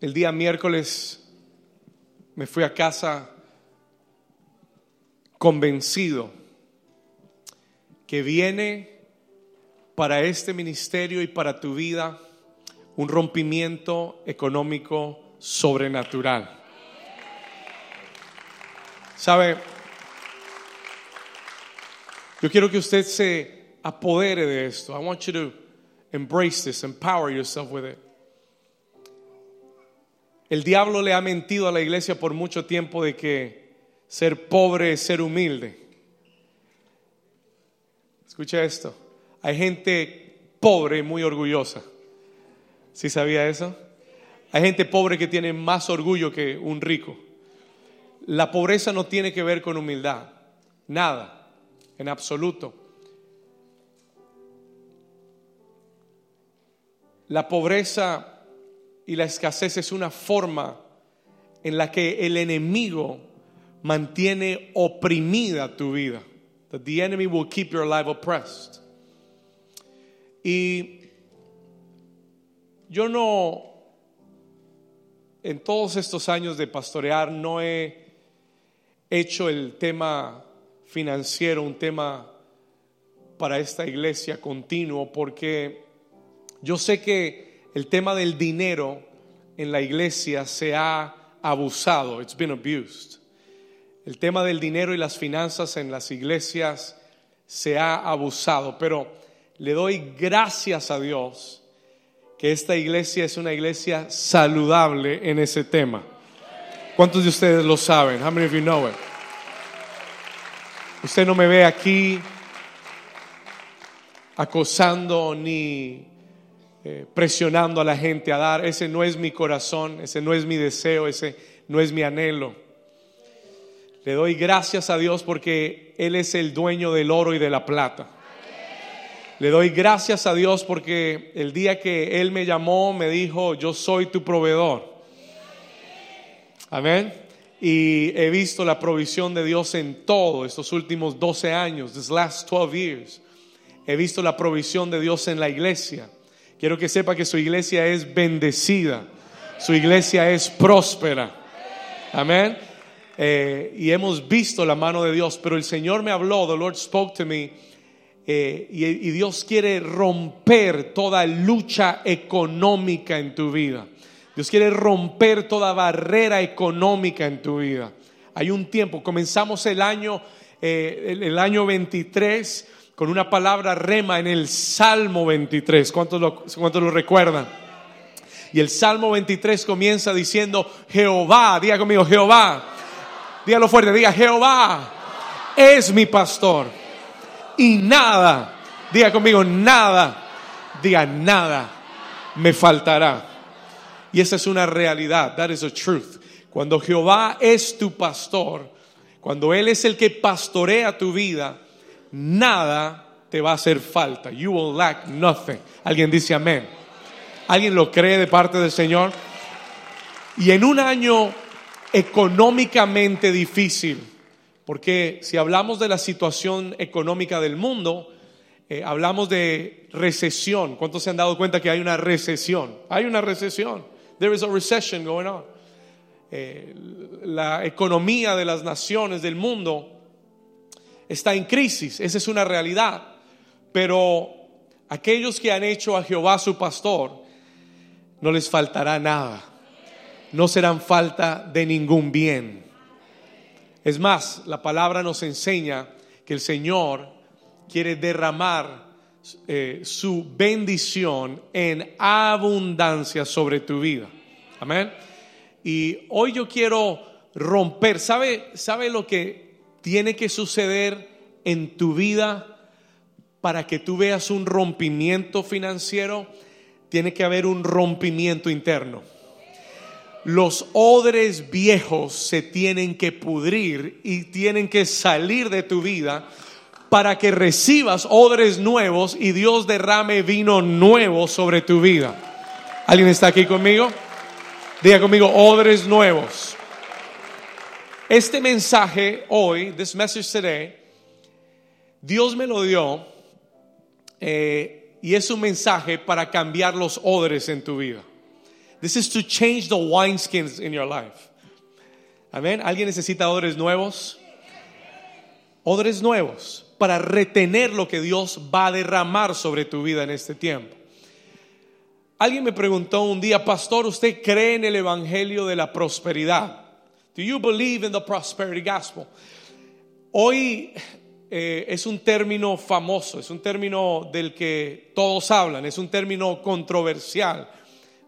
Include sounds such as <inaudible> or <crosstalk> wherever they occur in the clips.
el día miércoles me fui a casa convencido que viene para este ministerio y para tu vida un rompimiento económico sobrenatural. ¿Sabe? Yo quiero que usted se apodere de esto. I want you to embrace this, empower yourself with it. El diablo le ha mentido a la iglesia por mucho tiempo de que ser pobre es ser humilde. Escucha esto. Hay gente pobre y muy orgullosa. ¿Sí sabía eso? Hay gente pobre que tiene más orgullo que un rico. La pobreza no tiene que ver con humildad. Nada, en absoluto. La pobreza y la escasez es una forma en la que el enemigo mantiene oprimida tu vida. That the enemy will keep your life oppressed. Y yo no, en todos estos años de pastorear, no he hecho el tema financiero un tema para esta iglesia continuo, porque yo sé que el tema del dinero en la iglesia se ha abusado, it's been abused. El tema del dinero y las finanzas en las iglesias se ha abusado, pero le doy gracias a Dios que esta iglesia es una iglesia saludable en ese tema. ¿Cuántos de ustedes lo saben? How many of you know it? Usted no me ve aquí acosando ni eh, presionando a la gente a dar. Ese no es mi corazón, ese no es mi deseo, ese no es mi anhelo. Le doy gracias a Dios porque Él es el dueño del oro y de la plata. Le doy gracias a Dios porque el día que Él me llamó me dijo, yo soy tu proveedor. Amén. Y he visto la provisión de Dios en todo estos últimos 12 años, these last 12 years. He visto la provisión de Dios en la iglesia. Quiero que sepa que su iglesia es bendecida. Su iglesia es próspera. Amén. Eh, y hemos visto la mano de Dios, pero el Señor me habló, the Lord spoke to me, eh, y, Dios quiere romper toda lucha económica en tu vida. Dios quiere romper toda barrera económica en tu vida. Hay un tiempo, comenzamos el año, eh, el año 23 con una palabra rema en el Salmo 23. ¿Cuántos lo, cuántos lo recuerdan? Y el Salmo 23 comienza diciendo, Jehová, diga conmigo, Jehová, dígalo fuerte, diga, Jehová es mi pastor. Y nada, diga conmigo, nada, diga, nada me faltará. Y esa es una realidad, that is a truth. Cuando Jehová es tu pastor, cuando Él es el que pastorea tu vida, nada te va a hacer falta. You will lack nothing. Alguien dice amén. ¿Alguien lo cree de parte del Señor? Y en un año económicamente difícil, porque si hablamos de la situación económica del mundo, eh, hablamos de recesión. ¿Cuántos se han dado cuenta que hay una recesión? Hay una recesión. There is a recession going on. Eh, la economía de las naciones del mundo está en crisis, esa es una realidad. Pero aquellos que han hecho a Jehová su pastor, no les faltará nada. No serán falta de ningún bien. Es más, la palabra nos enseña que el Señor quiere derramar eh, su bendición en abundancia sobre tu vida. Amén. Y hoy yo quiero romper, ¿sabe, ¿sabe lo que tiene que suceder en tu vida para que tú veas un rompimiento financiero? Tiene que haber un rompimiento interno. Los odres viejos se tienen que pudrir y tienen que salir de tu vida para que recibas odres nuevos y Dios derrame vino nuevo sobre tu vida. ¿Alguien está aquí conmigo? Diga conmigo, odres nuevos. Este mensaje hoy, this message today, Dios me lo dio eh, y es un mensaje para cambiar los odres en tu vida. This is to change the wineskins in your life. Amén. ¿Alguien necesita odres nuevos? Odres nuevos para retener lo que Dios va a derramar sobre tu vida en este tiempo. Alguien me preguntó un día, pastor, ¿usted cree en el evangelio de la prosperidad? Do you believe in the prosperity gospel? Hoy eh, es un término famoso, es un término del que todos hablan, es un término controversial.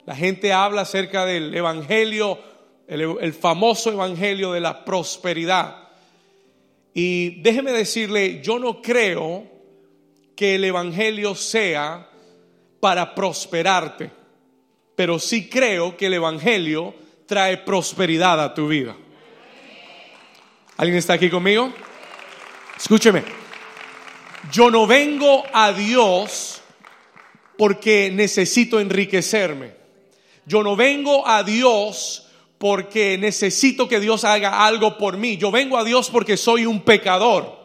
La gente habla acerca del evangelio, el, famoso evangelio de la prosperidad. Y déjeme decirle, yo no creo que el evangelio sea para prosperarte, pero sí creo que el evangelio trae prosperidad a tu vida. ¿Alguien está aquí conmigo? Escúcheme. Yo no vengo a Dios porque necesito enriquecerme. Yo no vengo a Dios porque necesito que Dios haga algo por mí. Yo vengo a Dios porque soy un pecador.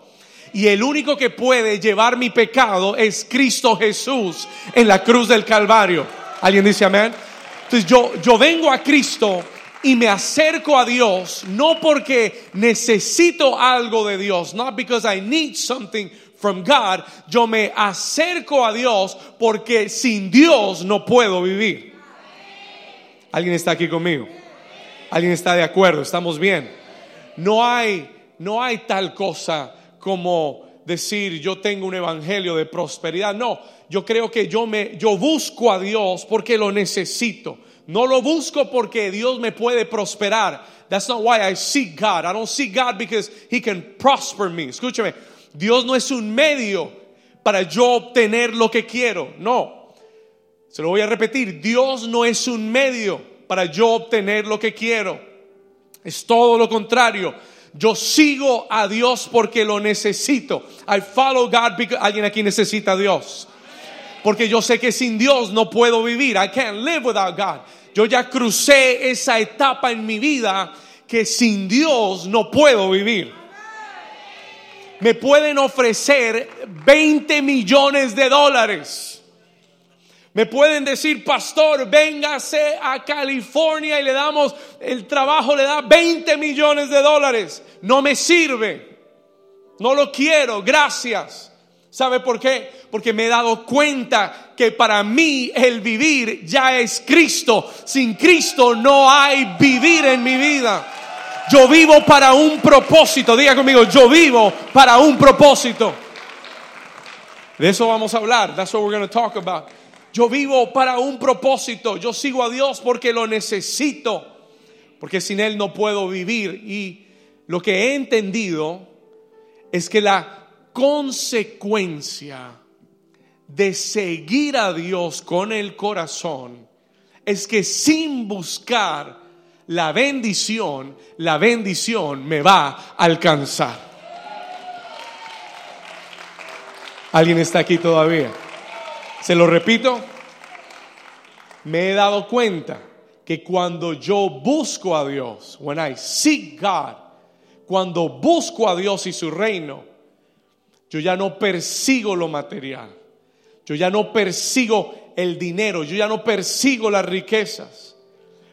Y el único que puede llevar mi pecado es Cristo Jesús en la cruz del Calvario. ¿Alguien dice amén? Entonces yo, yo vengo a Cristo y me acerco a Dios no porque necesito algo de Dios, not because I need something from God, yo me acerco a Dios porque sin Dios no puedo vivir. ¿Alguien está aquí conmigo? ¿Alguien está de acuerdo? ¿Estamos bien? No hay no hay tal cosa como decir yo tengo un evangelio de prosperidad. No, yo creo que yo me yo busco a Dios porque lo necesito. No lo busco porque Dios me puede prosperar. That's not why I seek God. I don't seek God because He can prosper me. Escúchame, Dios no es un medio para yo obtener lo que quiero. No. Se lo voy a repetir. Dios no es un medio para yo obtener lo que quiero. Es todo lo contrario. Yo sigo a Dios porque lo necesito. I follow God because alguien aquí necesita a Dios. Porque yo sé que sin Dios no puedo vivir. I can't live without God. Yo ya crucé esa etapa en mi vida que sin Dios no puedo vivir. Me pueden ofrecer 20 millones de dólares. Me pueden decir, pastor, véngase a California y le damos, el trabajo le da 20 millones de dólares. No me sirve. No lo quiero. Gracias. ¿Sabe por qué? Porque me he dado cuenta que para mí el vivir ya es Cristo. Sin Cristo no hay vivir en mi vida. Yo vivo para un propósito. Diga conmigo, yo vivo para un propósito. De eso vamos a hablar. That's what we're going to talk about. Yo vivo para un propósito. Yo sigo a Dios porque lo necesito. Porque sin Él no puedo vivir. Y lo que he entendido es que la consecuencia de seguir a Dios con el corazón es que sin buscar la bendición, la bendición me va a alcanzar. ¿Alguien está aquí todavía? Se lo repito, me he dado cuenta que cuando yo busco a Dios, when I seek God, cuando busco a Dios y su reino, yo ya no persigo lo material. Yo ya no persigo el dinero. Yo ya no persigo las riquezas.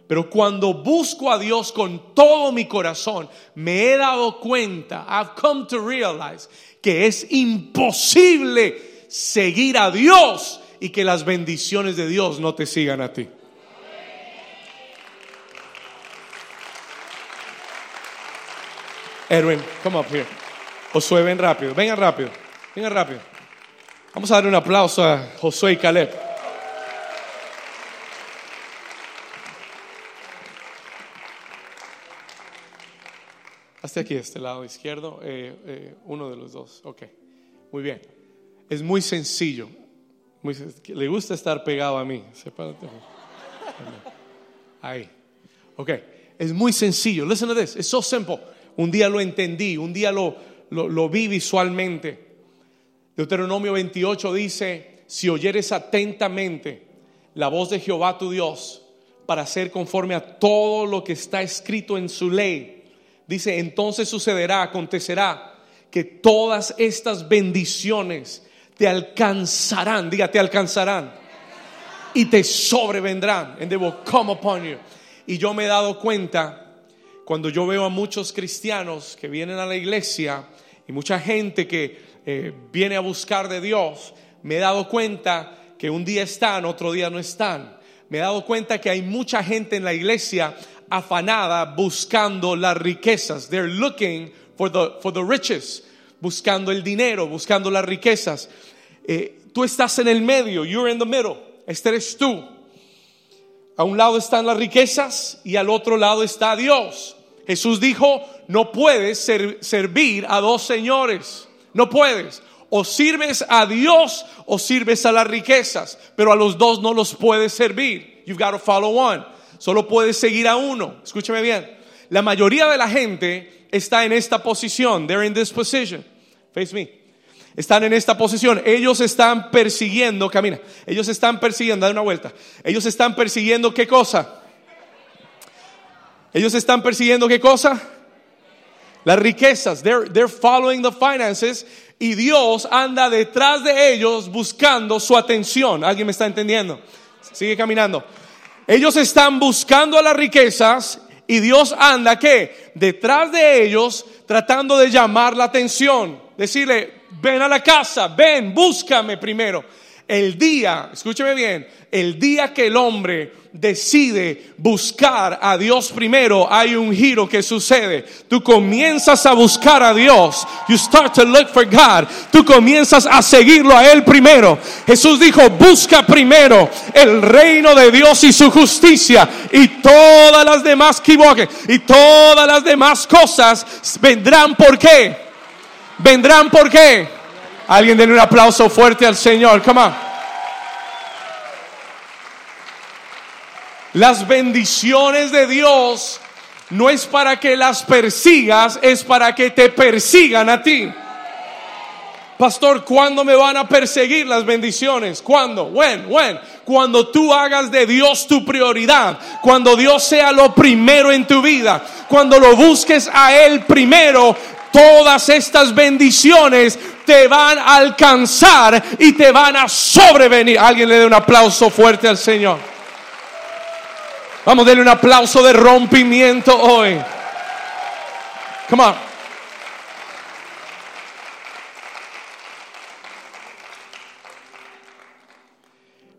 Pero cuando busco a Dios con todo mi corazón, me he dado cuenta, I've come to realize, que es imposible seguir a Dios y que las bendiciones de Dios no te sigan a ti. Edwin, come up here. Josué, ven rápido, venga rápido, venga rápido. Vamos a dar un aplauso a Josué y Caleb. Hasta aquí, este lado izquierdo, eh, eh, uno de los dos. Ok, muy bien. Es muy sencillo. le gusta estar pegado a mí. Ahí. Ok, es muy sencillo. Listen to this. It's so simple. Un día lo entendí, un día lo, lo, vi visualmente. Deuteronomio 28 dice, si oyeres atentamente la voz de Jehová tu Dios para hacer conforme a todo lo que está escrito en su ley, dice, entonces sucederá, acontecerá que todas estas bendiciones te alcanzarán, diga, te alcanzarán. y te sobrevendrán. And they will come upon you. Y yo me he dado cuenta cuando yo veo a muchos cristianos que vienen a la iglesia y mucha gente que eh, viene a buscar de Dios, me he dado cuenta que un día están, otro día no están. Me he dado cuenta que hay mucha gente en la iglesia afanada buscando las riquezas. They're looking for the, for the riches, buscando el dinero, buscando las riquezas. Eh, tú estás en el medio, you're in the middle. Este eres tú. A un lado están las riquezas y al otro lado está Dios. Jesús dijo, no puedes servir a dos señores. No puedes. O sirves a Dios o sirves a las riquezas. Pero a los dos no los puedes servir. You've got to follow one. Solo puedes seguir a uno. Escúchame bien. La mayoría de la gente está en esta posición. They're in this position. Face me. Están en esta posición. Ellos están persiguiendo, camina. Ellos están persiguiendo, da una vuelta. Ellos están persiguiendo qué cosa? Ellos están persiguiendo qué cosa? Las riquezas. They're, they're following the finances y Dios anda detrás de ellos buscando su atención. ¿Alguien me está entendiendo? Sigue caminando. Ellos están buscando a las riquezas y Dios anda qué? Detrás de ellos tratando de llamar la atención. Decirle, ven a la casa, ven, búscame primero. El día, escúcheme bien, el día que el hombre decide buscar a Dios primero, hay un giro que sucede. Tú comienzas a buscar a Dios. You start to look for God. Tú comienzas a seguirlo a Él primero. Jesús dijo, busca primero el reino de Dios y su justicia y todas las demás equivoquen y todas las demás cosas vendrán por qué? Vendrán por qué? Alguien denle un aplauso fuerte al Señor. Come on. Las bendiciones de Dios no es para que las persigas, es para que te persigan a ti. Pastor, ¿cuándo me van a perseguir las bendiciones? ¿Cuándo? When? When? Cuando tú hagas de Dios tu prioridad, cuando Dios sea lo primero en tu vida, cuando lo busques a Él primero, todas estas bendiciones te van a alcanzar y te van a sobrevenir. Alguien le dé un aplauso fuerte al Señor. Vamos a darle un aplauso de rompimiento hoy. Come on.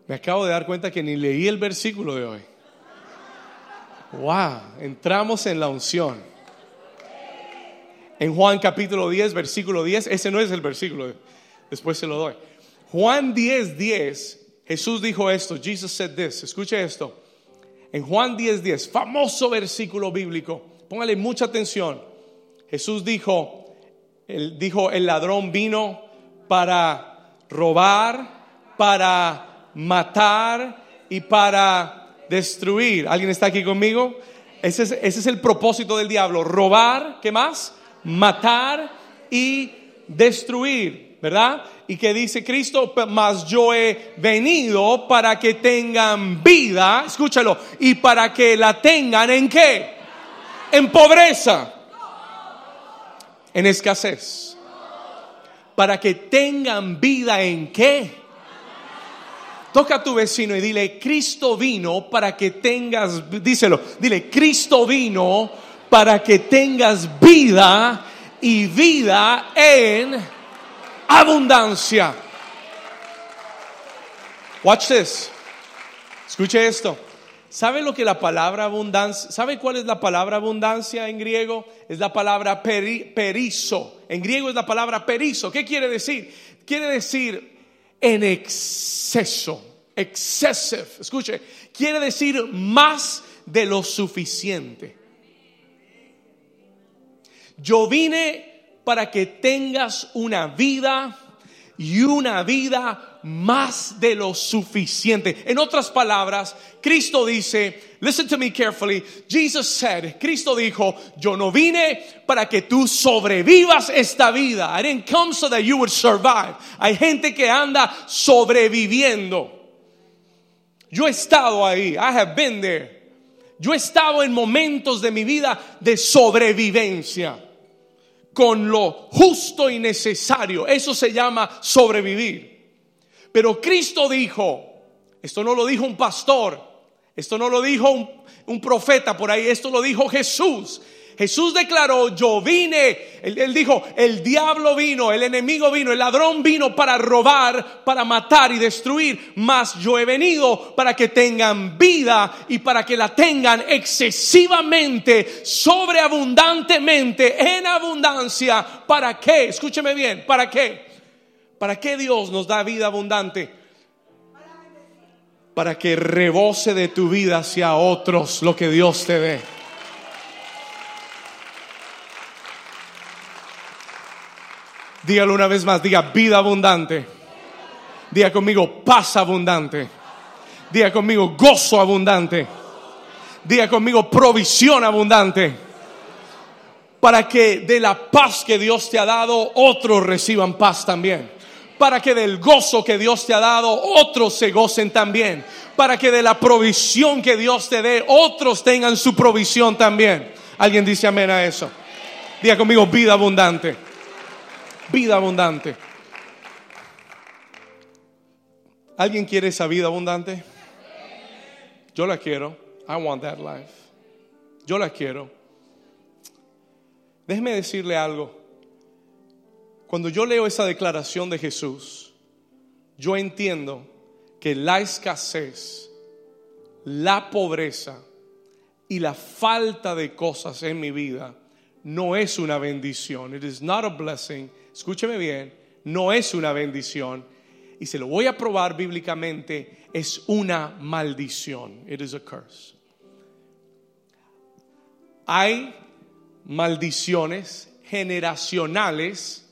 Me acabo de dar cuenta que ni leí el versículo de hoy. Wow, entramos en la unción en Juan capítulo 10, versículo 10. Ese no es el versículo, después se lo doy. Juan 10, 10, Jesús dijo esto, Jesus said this, escuche esto. En Juan 10, 10, famoso versículo bíblico, póngale mucha atención. Jesús dijo, dijo, el ladrón vino para robar, para matar y para destruir. ¿Alguien está aquí conmigo? Ese es, ese es el propósito del diablo, robar, ¿qué más? Matar y destruir, ¿verdad? Y que dice Cristo, mas yo he venido para que tengan vida, escúchalo, y para que la tengan en qué? En pobreza, en escasez. Para que tengan vida en qué? Toca a tu vecino y dile, Cristo vino para que tengas, díselo, dile, Cristo vino para que tengas vida y vida en abundancia. Watch this. Escuche esto. ¿Sabe lo que la palabra abundancia? ¿Sabe cuál es la palabra abundancia en griego? Es la palabra perizo. En griego es la palabra perizo. ¿Qué quiere decir? Quiere decir en exceso. Excessive. Escuche. Quiere decir más de lo suficiente. Yo vine para que tengas una vida y una vida más de lo suficiente. En otras palabras, Cristo dice, listen to me carefully, Jesus said, Cristo dijo, yo no vine para que tú sobrevivas esta vida. I didn't come so that you would survive. Hay gente que anda sobreviviendo. Yo he estado ahí, I have been there. Yo he estado en momentos de mi vida de sobrevivencia con lo justo y necesario. Eso se llama sobrevivir. Pero Cristo dijo, Esto no lo dijo un pastor, esto no lo dijo un, profeta por ahí, esto lo dijo Jesús. Jesús declaró, yo vine, él, dijo, el diablo vino, el enemigo vino, el ladrón vino para robar, para matar y destruir, mas yo he venido para que tengan vida y para que la tengan excesivamente, sobreabundantemente, en abundancia. ¿Para qué? Escúcheme bien, ¿para qué? ¿Para qué Dios nos da vida abundante? Para que rebose de tu vida hacia otros lo que Dios te dé. Dígalo una vez más, diga vida abundante. Diga conmigo paz abundante. Diga conmigo gozo abundante. Diga conmigo provisión abundante. Para que de la paz que Dios te ha dado, otros reciban paz también. Para que del gozo que Dios te ha dado, otros se gocen también. Para que de la provisión que Dios te dé, otros tengan su provisión también. ¿Alguien dice amén a eso? Diga conmigo vida abundante vida abundante. ¿Alguien quiere esa vida abundante? Yo la quiero. I want that life. Yo la quiero. Déjeme decirle algo. Cuando yo leo esa declaración de Jesús, yo entiendo que la escasez, la pobreza y la falta de cosas en mi vida no es una bendición. It is not a blessing escúcheme bien, no es una bendición. Y se lo voy a probar bíblicamente, es una maldición. It is a curse. Hay maldiciones generacionales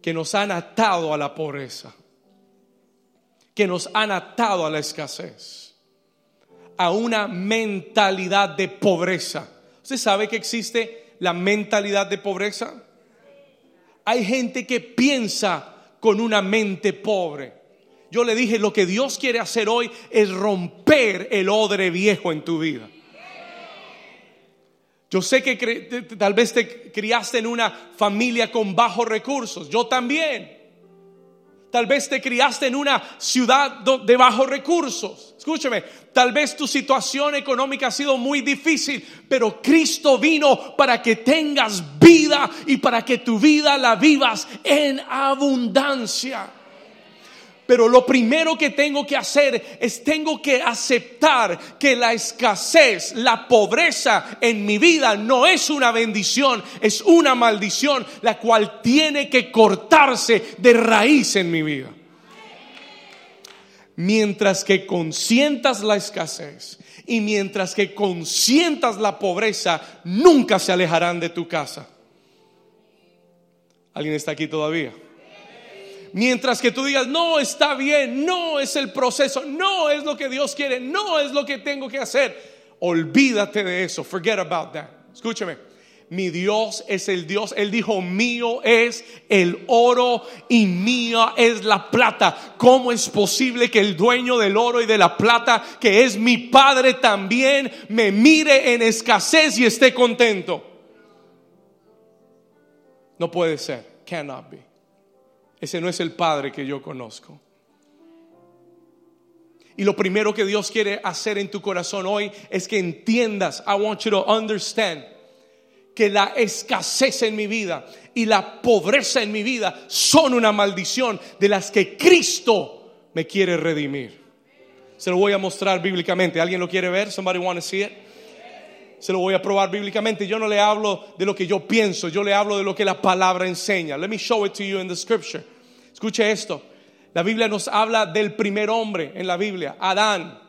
que nos han atado a la pobreza, que nos han atado a la escasez, a una mentalidad de pobreza. ¿Usted sabe que existe la mentalidad de pobreza? Hay gente que piensa con una mente pobre. Yo le dije, lo que Dios quiere hacer hoy es romper el odre viejo en tu vida. Yo sé que tal vez te criaste en una familia con bajos recursos. Yo también. Tal vez te criaste en una ciudad de bajos recursos. Escúcheme, tal vez tu situación económica ha sido muy difícil, pero Cristo vino para que tengas vida y para que tu vida la vivas en abundancia. Pero lo primero que tengo que hacer es tengo que aceptar que la escasez, la pobreza en mi vida no es una bendición, es una maldición, la cual tiene que cortarse de raíz en mi vida. Mientras que consientas la escasez y mientras que consientas la pobreza, nunca se alejarán de tu casa. ¿Alguien está aquí todavía? Mientras que tú digas, no está bien, no es el proceso, no es lo que Dios quiere, no es lo que tengo que hacer. Olvídate de eso, forget about that. Escúchame, mi Dios es el Dios, Él dijo, mío es el oro y mía es la plata. ¿Cómo es posible que el dueño del oro y de la plata, que es mi Padre también, me mire en escasez y esté contento? No puede ser, cannot be. Ese no es el Padre que yo conozco. Y lo primero que Dios quiere hacer en tu corazón hoy es que entiendas, I want you to understand, que la escasez en mi vida y la pobreza en mi vida son una maldición de las que Cristo me quiere redimir. Se lo voy a mostrar bíblicamente. ¿Alguien lo quiere ver? Somebody want to see it? se lo voy a probar bíblicamente. Yo no le hablo de lo que yo pienso, yo le hablo de lo que la palabra enseña. Let me show it to you in the scripture. Escuche esto. La Biblia nos habla del primer hombre en la Biblia, Adán.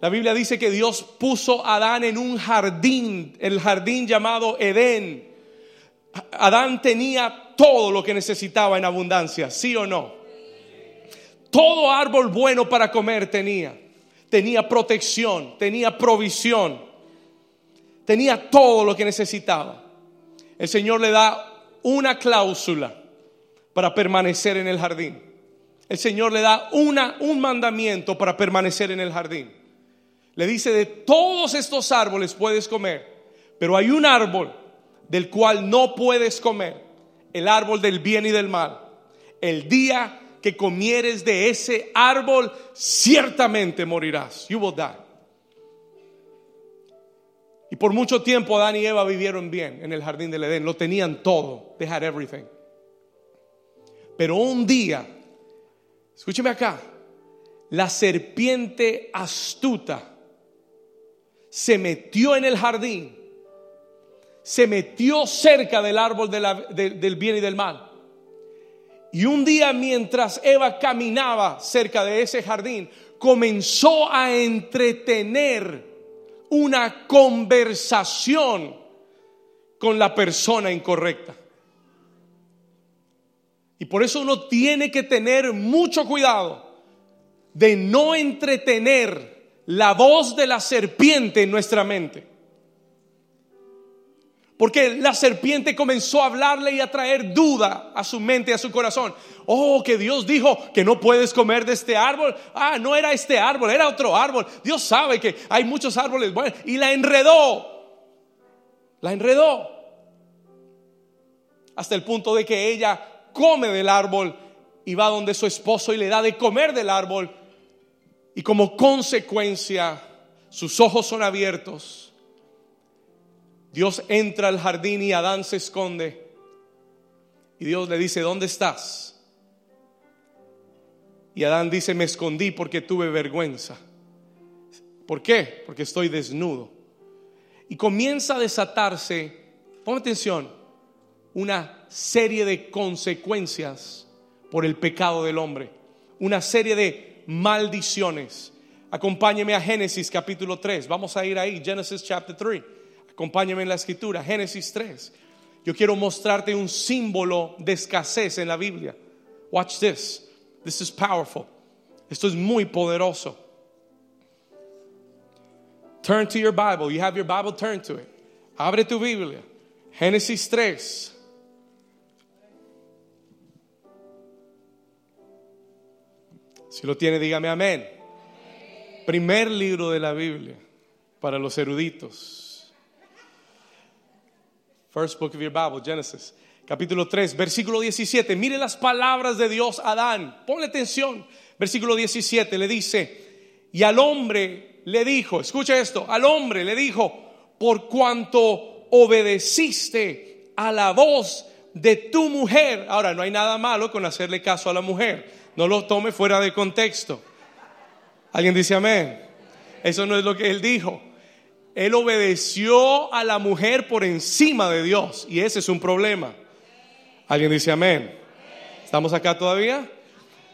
La Biblia dice que Dios puso a Adán en un jardín, el jardín llamado Edén. Adán tenía todo lo que necesitaba en abundancia, ¿sí o no? Todo árbol bueno para comer tenía. Tenía protección, tenía provisión tenía todo lo que necesitaba. El Señor le da una cláusula para permanecer en el jardín. El Señor le da una, un mandamiento para permanecer en el jardín. Le dice, de todos estos árboles puedes comer, pero hay un árbol del cual no puedes comer, el árbol del bien y del mal. El día que comieres de ese árbol, ciertamente morirás. You will die. Y por mucho tiempo Adán y Eva vivieron bien en el jardín del Edén, lo tenían todo, they had everything. Pero un día, escúcheme acá, la serpiente astuta se metió en el jardín, se metió cerca del árbol del bien y del mal. Y un día mientras Eva caminaba cerca de ese jardín, comenzó a entretener una conversación con la persona incorrecta. Y por eso uno tiene que tener mucho cuidado de no entretener la voz de la serpiente en nuestra mente. Porque la serpiente comenzó a hablarle y a traer duda a su mente y a su corazón. Oh, que Dios dijo que no puedes comer de este árbol. Ah, no era este árbol, era otro árbol. Dios sabe que hay muchos árboles. Y la enredó. La enredó. Hasta el punto de que ella come del árbol y va donde su esposo y le da de comer del árbol. Y como consecuencia, sus ojos son abiertos Dios entra al jardín y Adán se esconde. Y Dios le dice, ¿dónde estás? Y Adán dice, me escondí porque tuve vergüenza. ¿Por qué? Porque estoy desnudo. Y comienza a desatarse, pon atención, una serie de consecuencias por el pecado del hombre. Una serie de maldiciones. Acompáñeme a Génesis capítulo 3. Vamos a ir ahí, Genesis chapter 3. Acompáñame en la escritura, Génesis 3. Yo quiero mostrarte un símbolo de escasez en la Biblia. Watch this. This is powerful. Esto es muy poderoso. Turn to your Bible. You have your Bible, turn to it. Abre tu Biblia. Génesis 3. Si lo tiene, dígame amén. Primer libro de la Biblia para los eruditos. First book of your Bible, Genesis, capítulo 3, versículo 17. Mire las palabras de Dios a Adán. Ponle atención. Versículo 17 le dice, y al hombre le dijo, escucha esto, al hombre le dijo, por cuanto obedeciste a la voz de tu mujer. Ahora, no hay nada malo con hacerle caso a la mujer. No lo tome fuera de contexto. ¿Alguien dice amén? Eso no es lo que él dijo. Él obedeció a la mujer por encima de Dios y ese es un problema. ¿Alguien dice amén? ¿Estamos acá todavía?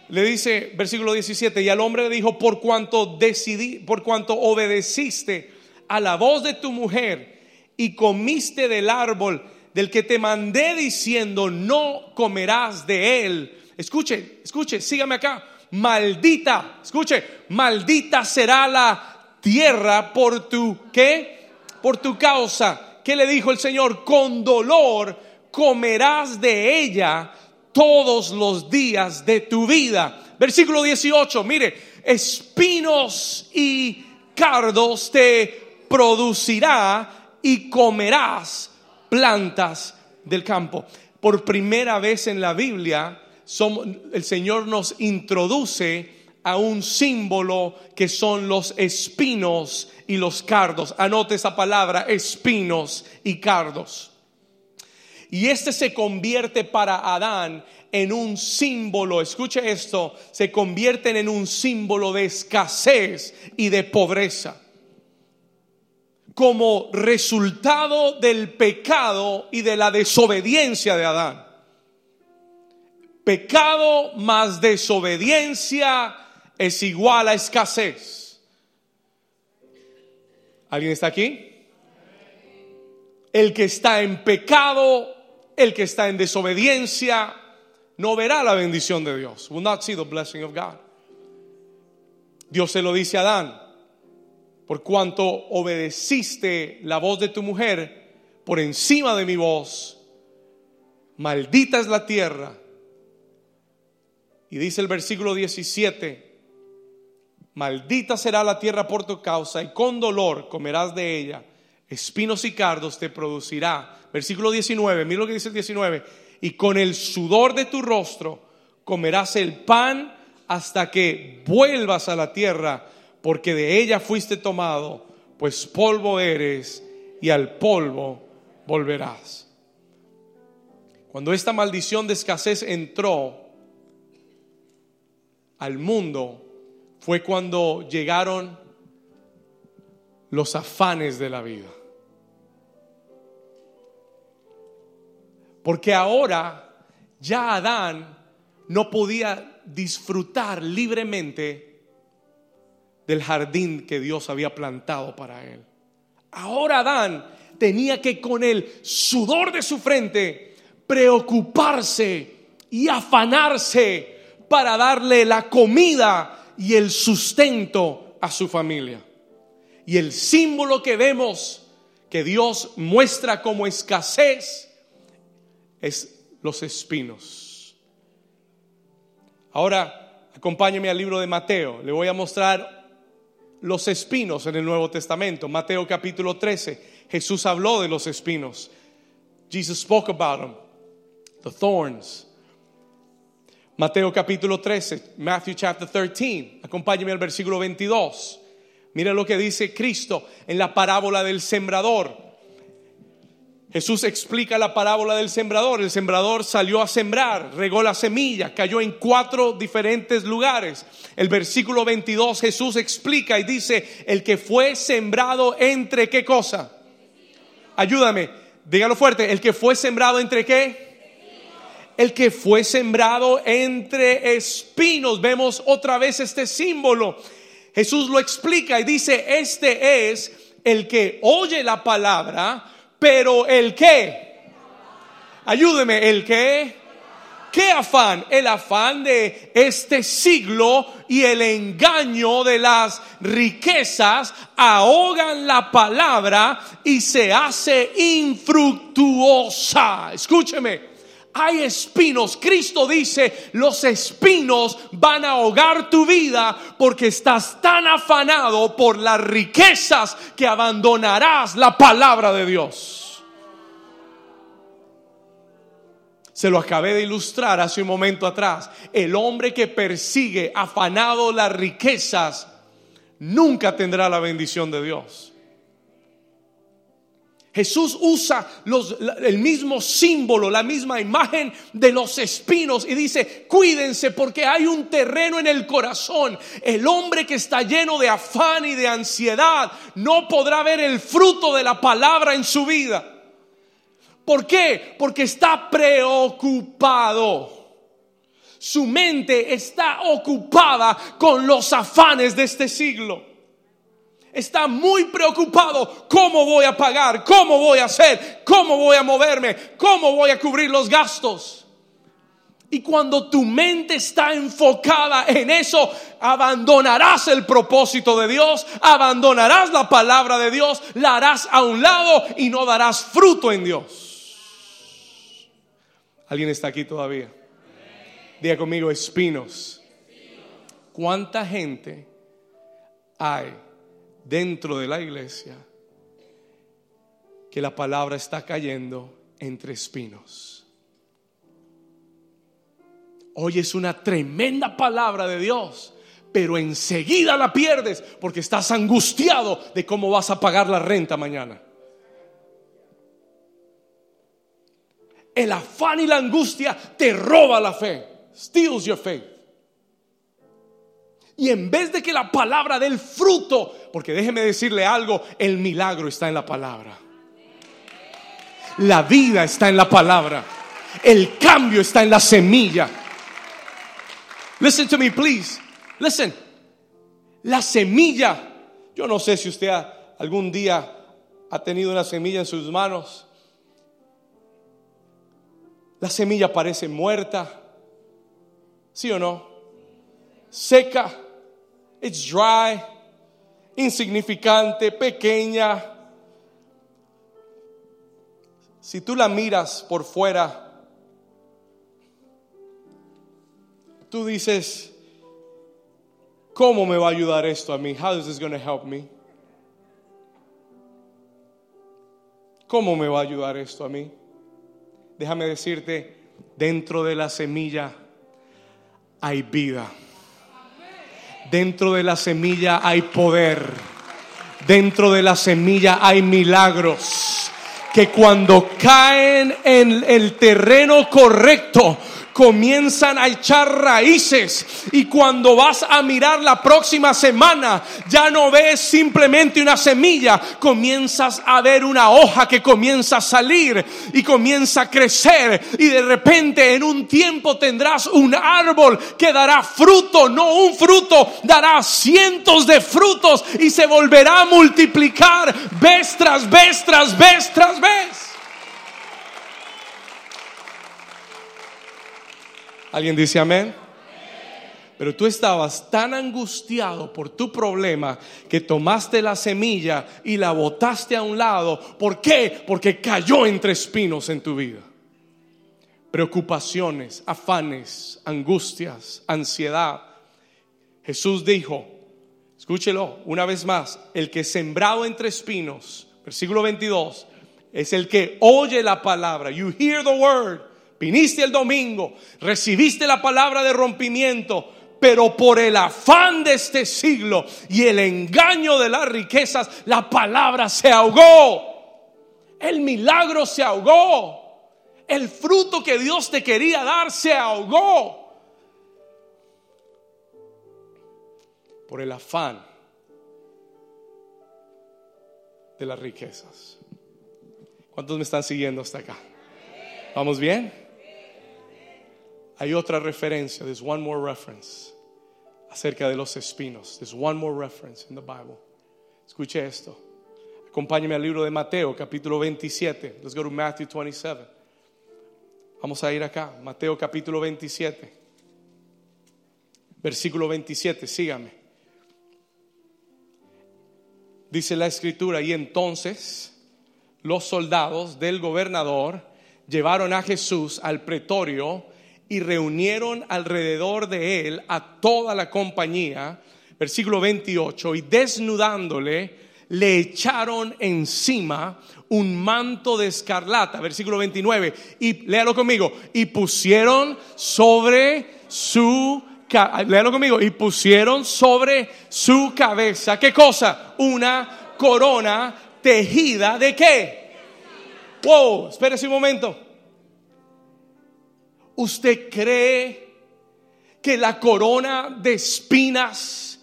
Le dice, versículo 17, y al hombre le dijo, por cuanto decidí, por cuanto obedeciste a la voz de tu mujer y comiste del árbol del que te mandé diciendo, no comerás de él. Escuche, escuche, sígame acá. Maldita, escuche, maldita será la tierra por tu qué? Por tu causa. ¿Qué le dijo el Señor? Con dolor comerás de ella todos los días de tu vida. Versículo 18, mire, espinos y cardos te producirá y comerás plantas del campo. Por primera vez en la Biblia, el Señor nos introduce a un símbolo que son los espinos y los cardos. Anote esa palabra, espinos y cardos. Y este se convierte para Adán en un símbolo, escuche esto, se convierten en un símbolo de escasez y de pobreza. Como resultado del pecado y de la desobediencia de Adán. Pecado más desobediencia es igual a escasez. ¿Alguien está aquí? El que está en pecado, el que está en desobediencia, no verá la bendición de Dios. Will not see the blessing of God. Dios se lo dice a Adán, por cuanto obedeciste la voz de tu mujer por encima de mi voz, maldita es la tierra. Y dice el versículo 17, Maldita será la tierra por tu causa y con dolor comerás de ella. Espinos y cardos te producirá. Versículo 19, mira lo que dice el 19. Y con el sudor de tu rostro comerás el pan hasta que vuelvas a la tierra, porque de ella fuiste tomado, pues polvo eres y al polvo volverás. Cuando esta maldición de escasez entró al mundo, fue cuando llegaron los afanes de la vida. Porque ahora ya Adán no podía disfrutar libremente del jardín que Dios había plantado para él. Ahora Adán tenía que con el sudor de su frente preocuparse y afanarse para darle la comida y el sustento a su familia. Y el símbolo que vemos que Dios muestra como escasez es los espinos. Ahora, acompáñeme al libro de Mateo. Le voy a mostrar los espinos en el Nuevo Testamento. Mateo capítulo 13. Jesús habló de los espinos. Jesus spoke about them. The thorns. Mateo capítulo 13, Matthew chapter 13. Acompáñeme al versículo 22. Mira lo que dice Cristo en la parábola del sembrador. Jesús explica la parábola del sembrador. El sembrador salió a sembrar, regó la semilla, cayó en cuatro diferentes lugares. El versículo 22 Jesús explica y dice, el que fue sembrado entre qué cosa? Ayúdame, dígalo fuerte, el que fue sembrado entre qué? El que fue sembrado entre espinos. Vemos otra vez este símbolo. Jesús lo explica y dice, este es el que oye la palabra, pero el que, ayúdeme, el que, ¿qué afán? El afán de este siglo y el engaño de las riquezas ahogan la palabra y se hace infructuosa. Escúcheme hay espinos. Cristo dice, los espinos van a ahogar tu vida porque estás tan afanado por las riquezas que abandonarás la palabra de Dios. Se lo acabé de ilustrar hace un momento atrás. El hombre que persigue afanado las riquezas nunca tendrá la bendición de Dios. Jesús usa el mismo símbolo, la misma imagen de los espinos y dice, cuídense porque hay un terreno en el corazón. El hombre que está lleno de afán y de ansiedad no podrá ver el fruto de la palabra en su vida. ¿Por qué? Porque está preocupado. Su mente está ocupada con los afanes de este siglo está muy preocupado. ¿Cómo voy a pagar? ¿Cómo voy a hacer? ¿Cómo voy a moverme? ¿Cómo voy a cubrir los gastos? Y cuando tu mente está enfocada en eso, abandonarás el propósito de Dios, abandonarás la palabra de Dios, la harás a un lado y no darás fruto en Dios. ¿Alguien está aquí todavía? Diga conmigo, espinos. ¿Cuánta gente hay dentro de la iglesia que la palabra está cayendo entre espinos. Hoy es una tremenda palabra de Dios, pero enseguida la pierdes porque estás angustiado de cómo vas a pagar la renta mañana. El afán y la angustia te roba la fe, steals your faith. Y en vez de que la palabra dé el fruto, porque déjeme decirle algo, el milagro está en la palabra. La vida está en la palabra. El cambio está en la semilla. Listen to me, please. Listen. La semilla. Yo no sé si usted algún día ha tenido una semilla en sus manos. La semilla parece muerta. ¿Sí o no? Seca It's dry, insignificante, pequeña. Si tú la miras por fuera, tú dices, ¿cómo me va a ayudar esto a mí? How is this going help me? ¿Cómo me va a ayudar esto a mí? Déjame decirte, dentro de la semilla hay vida. Dentro de la semilla hay poder. Dentro de la semilla hay milagros que cuando caen en el terreno correcto, comienzan a echar raíces y cuando vas a mirar la próxima semana ya no ves simplemente una semilla, comienzas a ver una hoja que comienza a salir y comienza a crecer y de repente en un tiempo tendrás un árbol que dará fruto, no un fruto, dará cientos de frutos y se volverá a multiplicar vez tras vez tras vez tras vez. ¿Alguien dice amén? Pero tú estabas tan angustiado por tu problema que tomaste la semilla y la botaste a un lado. ¿Por qué? Porque cayó entre espinos en tu vida. Preocupaciones, afanes, angustias, ansiedad. Jesús dijo, escúchelo una vez más, el que sembrado entre espinos, versículo 22, es el que oye la palabra. You hear the word Viniste el domingo, recibiste la palabra de rompimiento, pero por el afán de este siglo y el engaño de las riquezas, la palabra se ahogó. El milagro se ahogó. El fruto que Dios te quería dar se ahogó. Por el afán de las riquezas. ¿Cuántos me están siguiendo hasta acá? ¿Vamos bien? Hay otra referencia, there's one more reference acerca de los espinos. There's one more reference in the Bible. Escuche esto. Acompáñeme al libro de Mateo, capítulo 27. Let's go to Matthew 27. Vamos a ir acá, Mateo capítulo 27. Versículo 27, sígame. Dice la escritura, y entonces los soldados del gobernador llevaron a Jesús al pretorio y reunieron alrededor de él a toda la compañía, versículo 28, y desnudándole, le echaron encima un manto de escarlata, versículo 29, y léalo conmigo, y pusieron sobre su léalo conmigo, y pusieron sobre su cabeza, ¿qué cosa? Una corona tejida de qué? Wow, espérese un momento. ¿Usted cree que la corona de espinas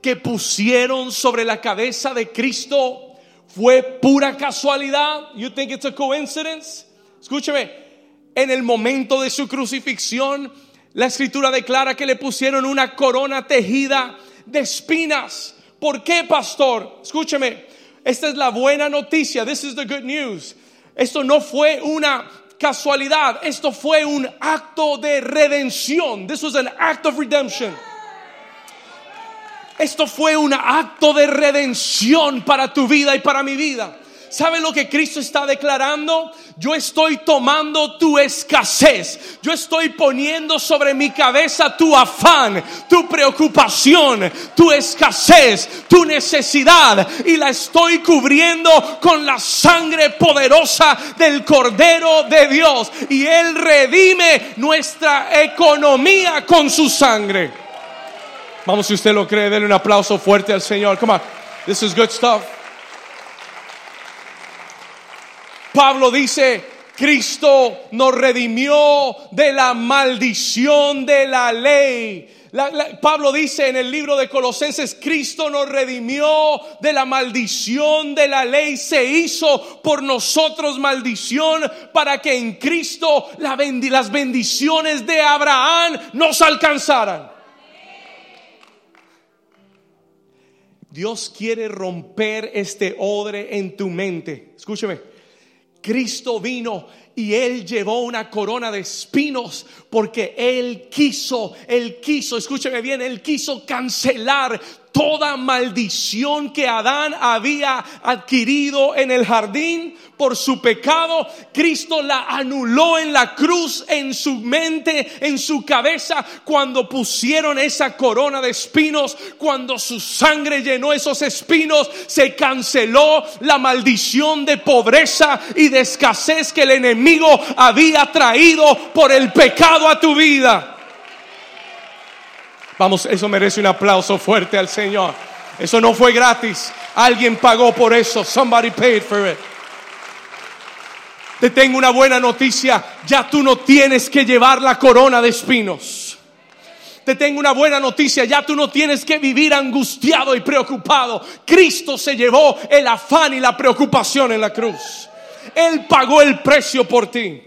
que pusieron sobre la cabeza de Cristo fue pura casualidad? You think it's a coincidence? Escúcheme, en el momento de su crucifixión, la escritura declara que le pusieron una corona tejida de espinas. ¿Por qué, pastor? Escúcheme, esta es la buena noticia. This is the good news. Esto no fue una casualidad. Esto fue un acto de redención. This was an act of redemption. Esto fue un acto de redención para tu vida y para mi vida. ¿Sabe lo que Cristo está declarando? Yo estoy tomando tu escasez. Yo estoy poniendo sobre mi cabeza tu afán, tu preocupación, tu escasez, tu necesidad. Y la estoy cubriendo con la sangre poderosa del Cordero de Dios. Y Él redime nuestra economía con su sangre. Vamos, si usted lo cree, denle un aplauso fuerte al Señor. Come on. This is good stuff. Pablo dice, Cristo nos redimió de la maldición de la ley. Pablo dice en el libro de Colosenses, Cristo nos redimió de la maldición de la ley, se hizo por nosotros maldición para que en Cristo las bendiciones de Abraham nos alcanzaran. Dios quiere romper este odre en tu mente. Escúcheme. Cristo vino y él llevó una corona de espinos porque él quiso, él quiso, escúcheme bien, él quiso cancelar toda maldición que Adán había adquirido en el jardín por su pecado, Cristo la anuló en la cruz, en su mente, en su cabeza, cuando pusieron esa corona de espinos, cuando su sangre llenó esos espinos, se canceló la maldición de pobreza y de escasez que el enemigo había traído por el pecado a tu vida. Vamos, eso merece un aplauso fuerte al Señor. Eso no fue gratis. Alguien pagó por eso. Somebody paid for it. Te tengo una buena noticia. Ya tú no tienes que llevar la corona de espinos. Te tengo una buena noticia. Ya tú no tienes que vivir angustiado y preocupado. Cristo se llevó el afán y la preocupación en la cruz. Él pagó el precio por ti.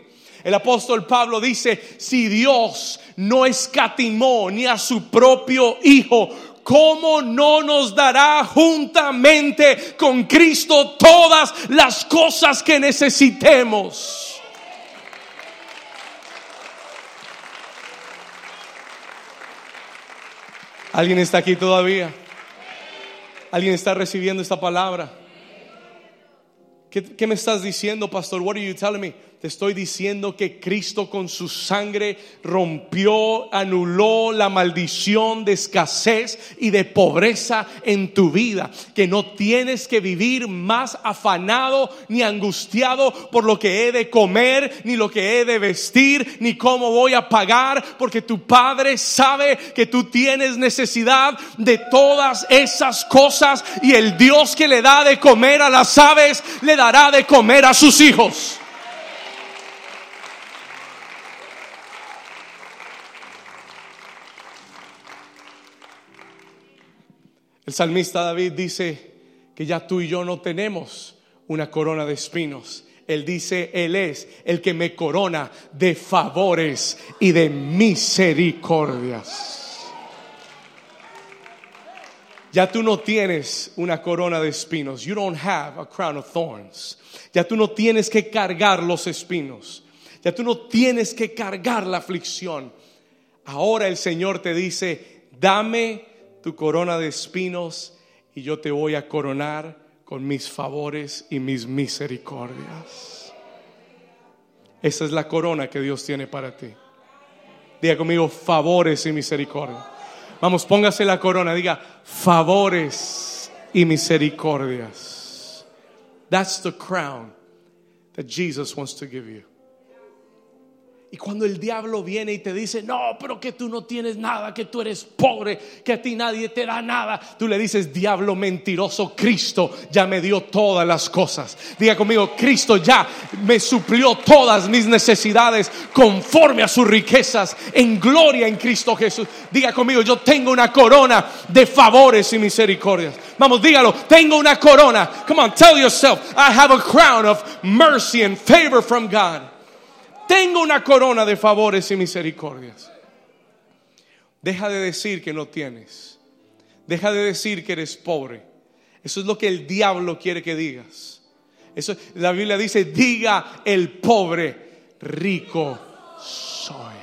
El apóstol Pablo dice, si Dios no escatimó ni a su propio Hijo, ¿cómo no nos dará juntamente con Cristo todas las cosas que necesitemos? ¿Alguien está aquí todavía? ¿Alguien está recibiendo esta palabra? ¿Qué, me estás diciendo, pastor? What are you telling me? Te estoy diciendo que Cristo con su sangre rompió, anuló la maldición de escasez y de pobreza en tu vida. Que no tienes que vivir más afanado ni angustiado por lo que he de comer, ni lo que he de vestir, ni cómo voy a pagar, porque tu Padre sabe que tú tienes necesidad de todas esas cosas y el Dios que le da de comer a las aves, le dará de comer a sus hijos. El salmista David dice que ya tú y yo no tenemos una corona de espinos. Él dice, Él es el que me corona de favores y de misericordias. Ya tú no tienes una corona de espinos. You don't have a crown of thorns. Ya tú no tienes que cargar los espinos. Ya tú no tienes que cargar la aflicción. Ahora el Señor te dice, dame tu corona de espinos y yo te voy a coronar con mis favores y mis misericordias. Esa es la corona que Dios tiene para ti. Diga conmigo, favores y misericordia. Vamos, póngase la corona, diga, favores y misericordias. That's the crown that Jesus wants to give you. Y cuando el diablo viene y te dice, no, pero que tú no tienes nada, que tú eres pobre, que a ti nadie te da nada, tú le dices, diablo mentiroso, Cristo ya me dio todas las cosas. Diga conmigo, Cristo ya me suplió todas mis necesidades conforme a sus riquezas en gloria en Cristo Jesús. Diga conmigo, yo tengo una corona de favores y misericordias. Vamos, dígalo, tengo una corona. Come on, tell yourself, I have a crown of mercy and favor from God. Tengo una corona de favores y misericordias. Deja de decir que no tienes. Deja de decir que eres pobre. Eso es lo que el diablo quiere que digas. Eso, la Biblia dice, diga el pobre, rico soy.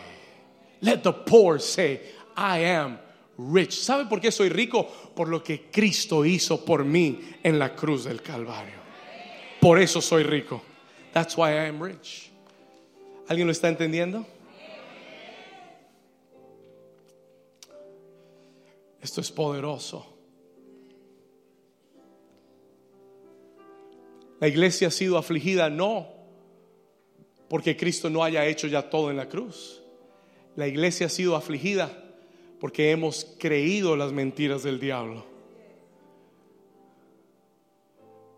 Let the poor say, I am rich. ¿Sabe por qué soy rico? Por lo que Cristo hizo por mí en la cruz del Calvario. Por eso soy rico. That's why I am rich. ¿Alguien lo está entendiendo? Esto es poderoso. La iglesia ha sido afligida no porque Cristo no haya hecho ya todo en la cruz. La iglesia ha sido afligida porque hemos creído las mentiras del diablo.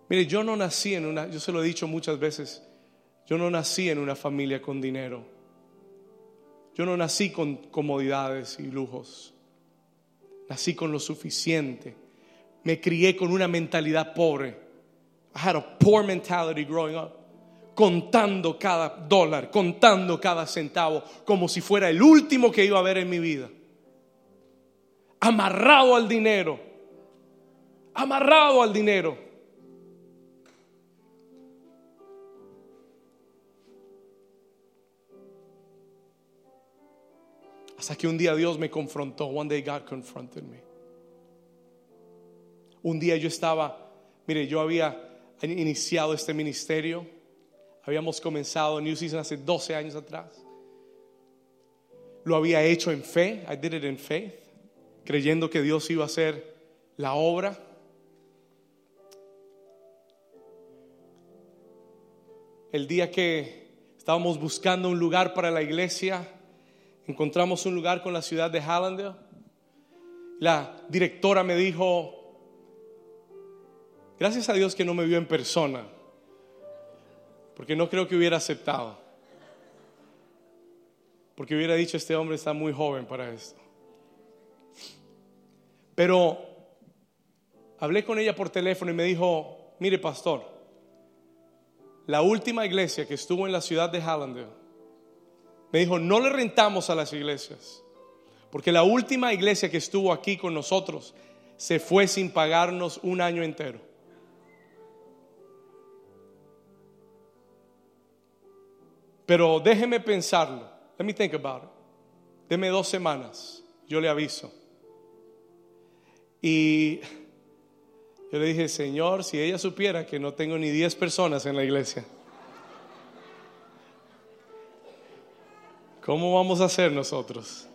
Mire, yo no nací en una, yo se lo he dicho muchas veces, yo no nací en una familia con dinero. Yo no nací con comodidades y lujos. Nací con lo suficiente. Me crié con una mentalidad pobre. I had a poor mentality growing up. Contando cada dólar, contando cada centavo, como si fuera el último que iba a ver en mi vida. Amarrado al dinero. Amarrado al dinero. Hasta que un día Dios me confrontó. One day God confronted me. Un día yo estaba, mire, yo había iniciado este ministerio. Habíamos comenzado New Season hace 12 años atrás. Lo había hecho en fe. I did it in faith. Creyendo que Dios iba a hacer la obra. El día que estábamos buscando un lugar para la iglesia, encontramos un lugar con la ciudad de Hallandale. la directora me dijo, gracias a Dios que no me vio en persona, porque no creo que hubiera aceptado, porque hubiera dicho, este hombre está muy joven para esto. Pero hablé con ella por teléfono y me dijo, mire pastor, la última iglesia que estuvo en la ciudad de Hallandale, me dijo, no le rentamos a las iglesias, porque la última iglesia que estuvo aquí con nosotros se fue sin pagarnos un año entero. Pero déjeme pensarlo. Let me think about it. Deme dos semanas. Yo le aviso. Y yo le dije, Señor, si ella supiera que no tengo ni 10 personas en la iglesia, ¿cómo vamos a hacer nosotros?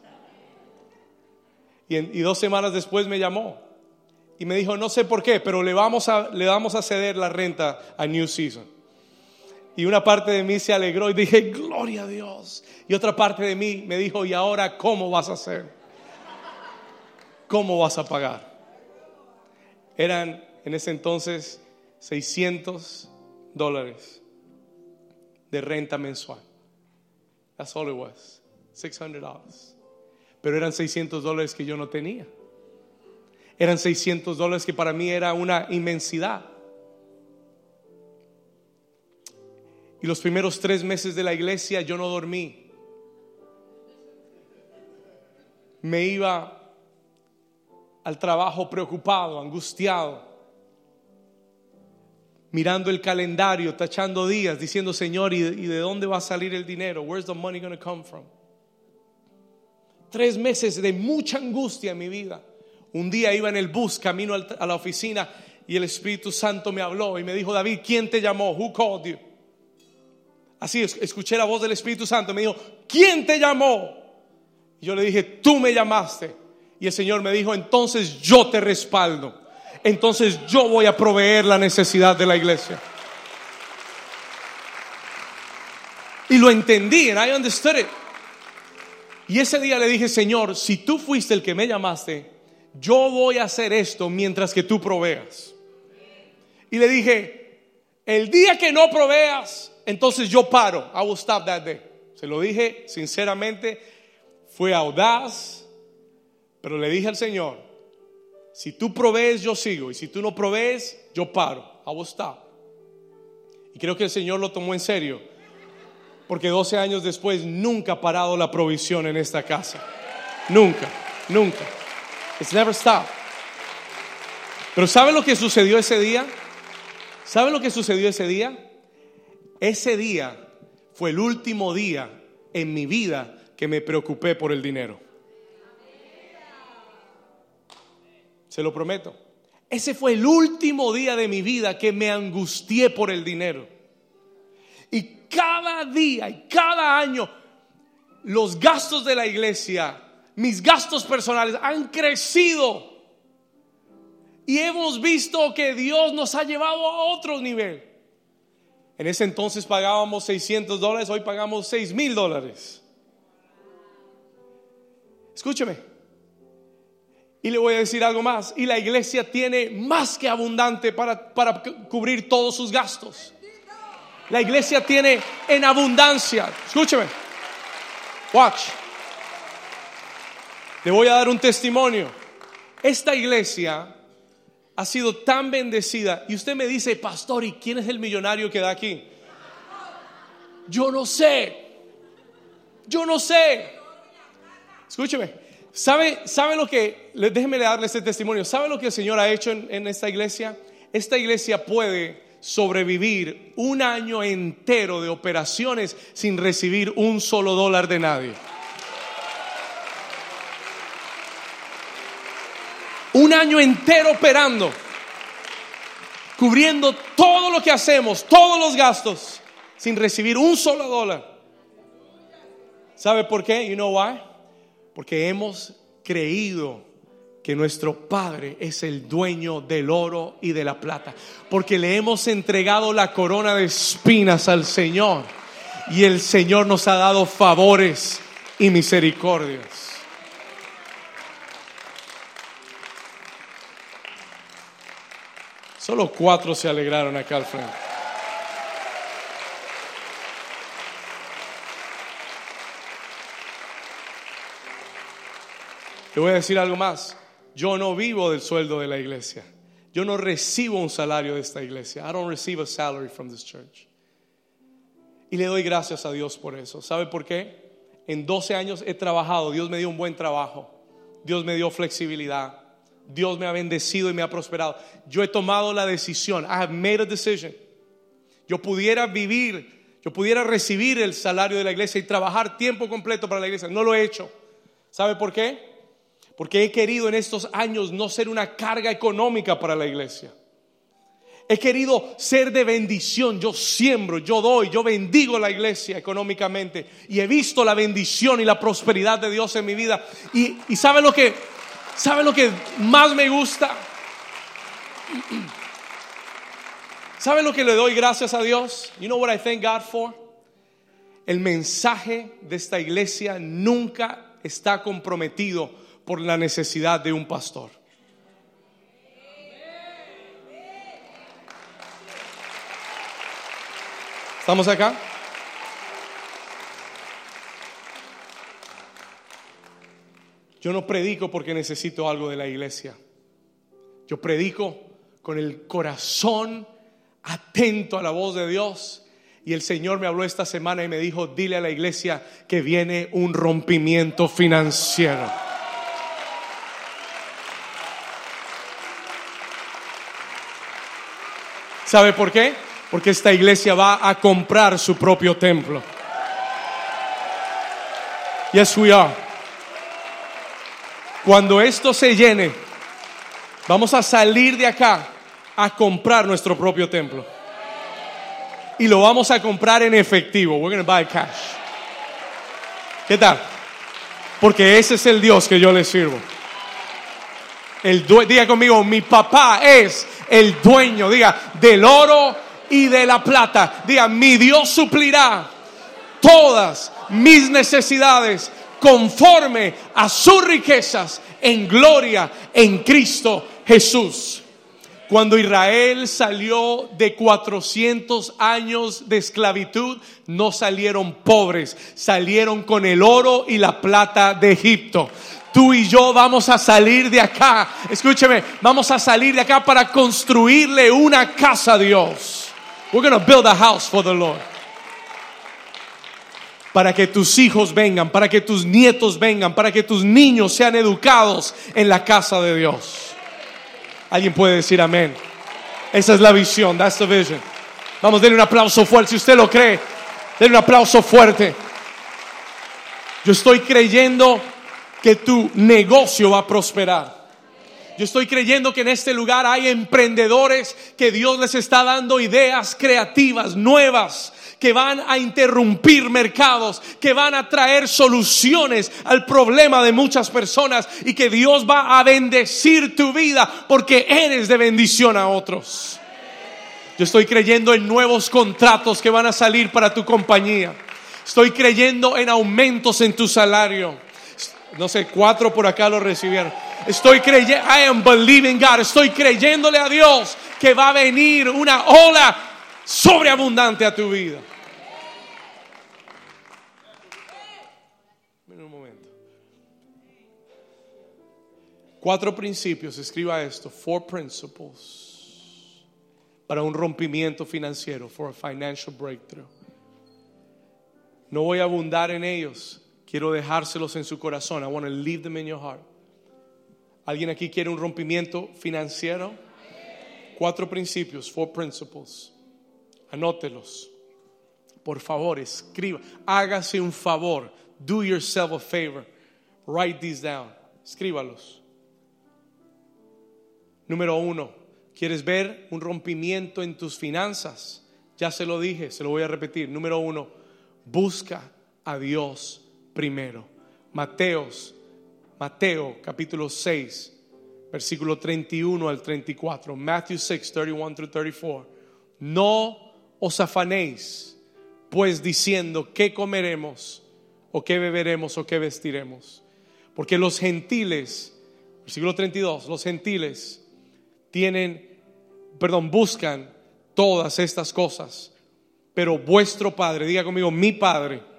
Y, dos semanas después me llamó y me dijo, no sé por qué, pero le vamos, a, le vamos a ceder la renta a New Season. Y una parte de mí se alegró y dije, gloria a Dios. Y otra parte de mí me dijo, ¿y ahora cómo vas a hacer? ¿Cómo vas a pagar? Eran en ese entonces 600 dólares de renta mensual. That's all it was. 600 dollars. Pero eran 600 dólares que yo no tenía. Eran 600 dólares que para mí era una inmensidad. Y los primeros tres meses de la iglesia yo no dormí. Me iba al trabajo preocupado, angustiado mirando el calendario, tachando días, diciendo, Señor, ¿y de, dónde va a salir el dinero? Where's the money going to come from? Tres meses de mucha angustia en mi vida. Un día iba en el bus camino a la oficina y el Espíritu Santo me habló y me dijo, David, ¿quién te llamó? Who called you? Así escuché la voz del Espíritu Santo. Me dijo, ¿quién te llamó? Y yo le dije, tú me llamaste. Y el Señor me dijo, entonces yo te respaldo entonces yo voy a proveer la necesidad de la iglesia. Y lo entendí, and I understood it. Y ese día le dije, Señor, si tú fuiste el que me llamaste, yo voy a hacer esto mientras que tú proveas. Y le dije, el día que no proveas, entonces yo paro. I will stop that day. Se lo dije sinceramente, fue audaz, pero le dije al Señor, si tú provees, yo sigo. Y si tú no provees, yo paro. I will stop. Y creo que el Señor lo tomó en serio. Porque 12 años después nunca ha parado la provisión en esta casa. Nunca, nunca. It's never stopped. Pero ¿sabe lo que sucedió ese día? ¿Sabe lo que sucedió ese día? Ese día fue el último día en mi vida que me preocupé por el dinero. Se lo prometo. Ese fue el último día de mi vida que me angustié por el dinero. Y cada día y cada año los gastos de la iglesia, mis gastos personales han crecido. Y hemos visto que Dios nos ha llevado a otro nivel. En ese entonces pagábamos 600 dólares, hoy pagamos 6 mil dólares. Escúcheme, y le voy a decir algo más. Y la iglesia tiene más que abundante para, para cubrir todos sus gastos. La iglesia tiene en abundancia. Escúcheme. Watch. Le voy a dar un testimonio. Esta iglesia ha sido tan bendecida. Y usted me dice, pastor, ¿y quién es el millonario que da aquí? Yo no sé. Yo no sé. Escúcheme. ¿Sabe, ¿Sabe lo que, déjeme darle este testimonio, ¿sabe lo que el Señor ha hecho en, esta iglesia? Esta iglesia puede sobrevivir un año entero de operaciones sin recibir un solo dólar de nadie. Un año entero operando, cubriendo todo lo que hacemos, todos los gastos, sin recibir un solo dólar. ¿Sabe por qué? You know why? porque hemos creído que nuestro Padre es el dueño del oro y de la plata, porque le hemos entregado la corona de espinas al Señor y el Señor nos ha dado favores y misericordias. Solo cuatro se alegraron acá al frente. Voy a decir algo más. Yo no vivo del sueldo de la iglesia. Yo no recibo un salario de esta iglesia. I don't receive a salary from this church. Y le doy gracias a Dios por eso. ¿Sabe por qué? En 12 años he trabajado. Dios me dio un buen trabajo. Dios me dio flexibilidad. Dios me ha bendecido y me ha prosperado. Yo he tomado la decisión. I have made a decision. Yo pudiera vivir, yo pudiera recibir el salario de la iglesia y trabajar tiempo completo para la iglesia. No lo he hecho. ¿Sabe por qué? Porque he querido en estos años no ser una carga económica para la iglesia. He querido ser de bendición. Yo siembro, yo doy, yo bendigo la iglesia económicamente. Y he visto la bendición y la prosperidad de Dios en mi vida. Y, ¿sabe lo que, sabe lo que más me gusta? <clears throat> ¿Sabe lo que le doy gracias a Dios? You know what I thank God for? El mensaje de esta iglesia nunca está comprometido por la necesidad de un pastor. ¿Estamos acá? Yo no predico porque necesito algo de la iglesia. Yo predico con el corazón atento a la voz de Dios. Y el Señor me habló esta semana y me dijo, dile a la iglesia que viene un rompimiento financiero. ¿Sabe por qué? Porque esta iglesia va a comprar su propio templo. Yes, we are. Cuando esto se llene, vamos a salir de acá a comprar nuestro propio templo. Y lo vamos a comprar en efectivo. We're going to buy cash. ¿Qué tal? Porque ese es el Dios que yo le sirvo. El diga conmigo, mi papá es el dueño, diga, del oro y de la plata. Diga, mi Dios suplirá todas mis necesidades conforme a sus riquezas en gloria en Cristo Jesús. Cuando Israel salió de 400 años de esclavitud, no salieron pobres, salieron con el oro y la plata de Egipto tú y yo vamos a salir de acá. Escúcheme, vamos a salir de acá para construirle una casa a Dios. We're going to build a house for the Lord. Para que tus hijos vengan, para que tus nietos vengan, para que tus niños sean educados en la casa de Dios. Alguien puede decir amén. Esa es la visión, that's the vision. Vamos, denle un aplauso fuerte. Si usted lo cree, denle un aplauso fuerte. Yo estoy creyendo que tu negocio va a prosperar. Yo estoy creyendo que en este lugar hay emprendedores que Dios les está dando ideas creativas, nuevas, que van a interrumpir mercados, que van a traer soluciones al problema de muchas personas y que Dios va a bendecir tu vida porque eres de bendición a otros. Yo estoy creyendo en nuevos contratos que van a salir para tu compañía. Estoy creyendo en aumentos en tu salario. No sé, cuatro por acá lo recibieron. Estoy creyendo, I am believing God. Estoy creyéndole a Dios que va a venir una ola sobreabundante a tu vida. un momento. Cuatro principios, escriba esto. Four principles para un rompimiento financiero, for a financial breakthrough. No voy a abundar en ellos Quiero dejárselos en su corazón. I want to leave them in your heart. ¿Alguien aquí quiere un rompimiento financiero? Cuatro principios, four principles. Anótelos. Por favor, escriba. Hágase un favor. Do yourself a favor. Write these down. Escríbalos. Número uno, ¿quieres ver un rompimiento en tus finanzas? Ya se lo dije, se lo voy a repetir. Número uno, busca a Dios primero. Mateos, Mateo capítulo 6, versículo 31 al 34. Matthew 6, 31 through 34. No os afanéis, pues diciendo qué comeremos, o qué beberemos, o qué vestiremos. Porque los gentiles, versículo 32, los gentiles tienen perdón, buscan todas estas cosas. Pero vuestro Padre, diga conmigo, mi Padre,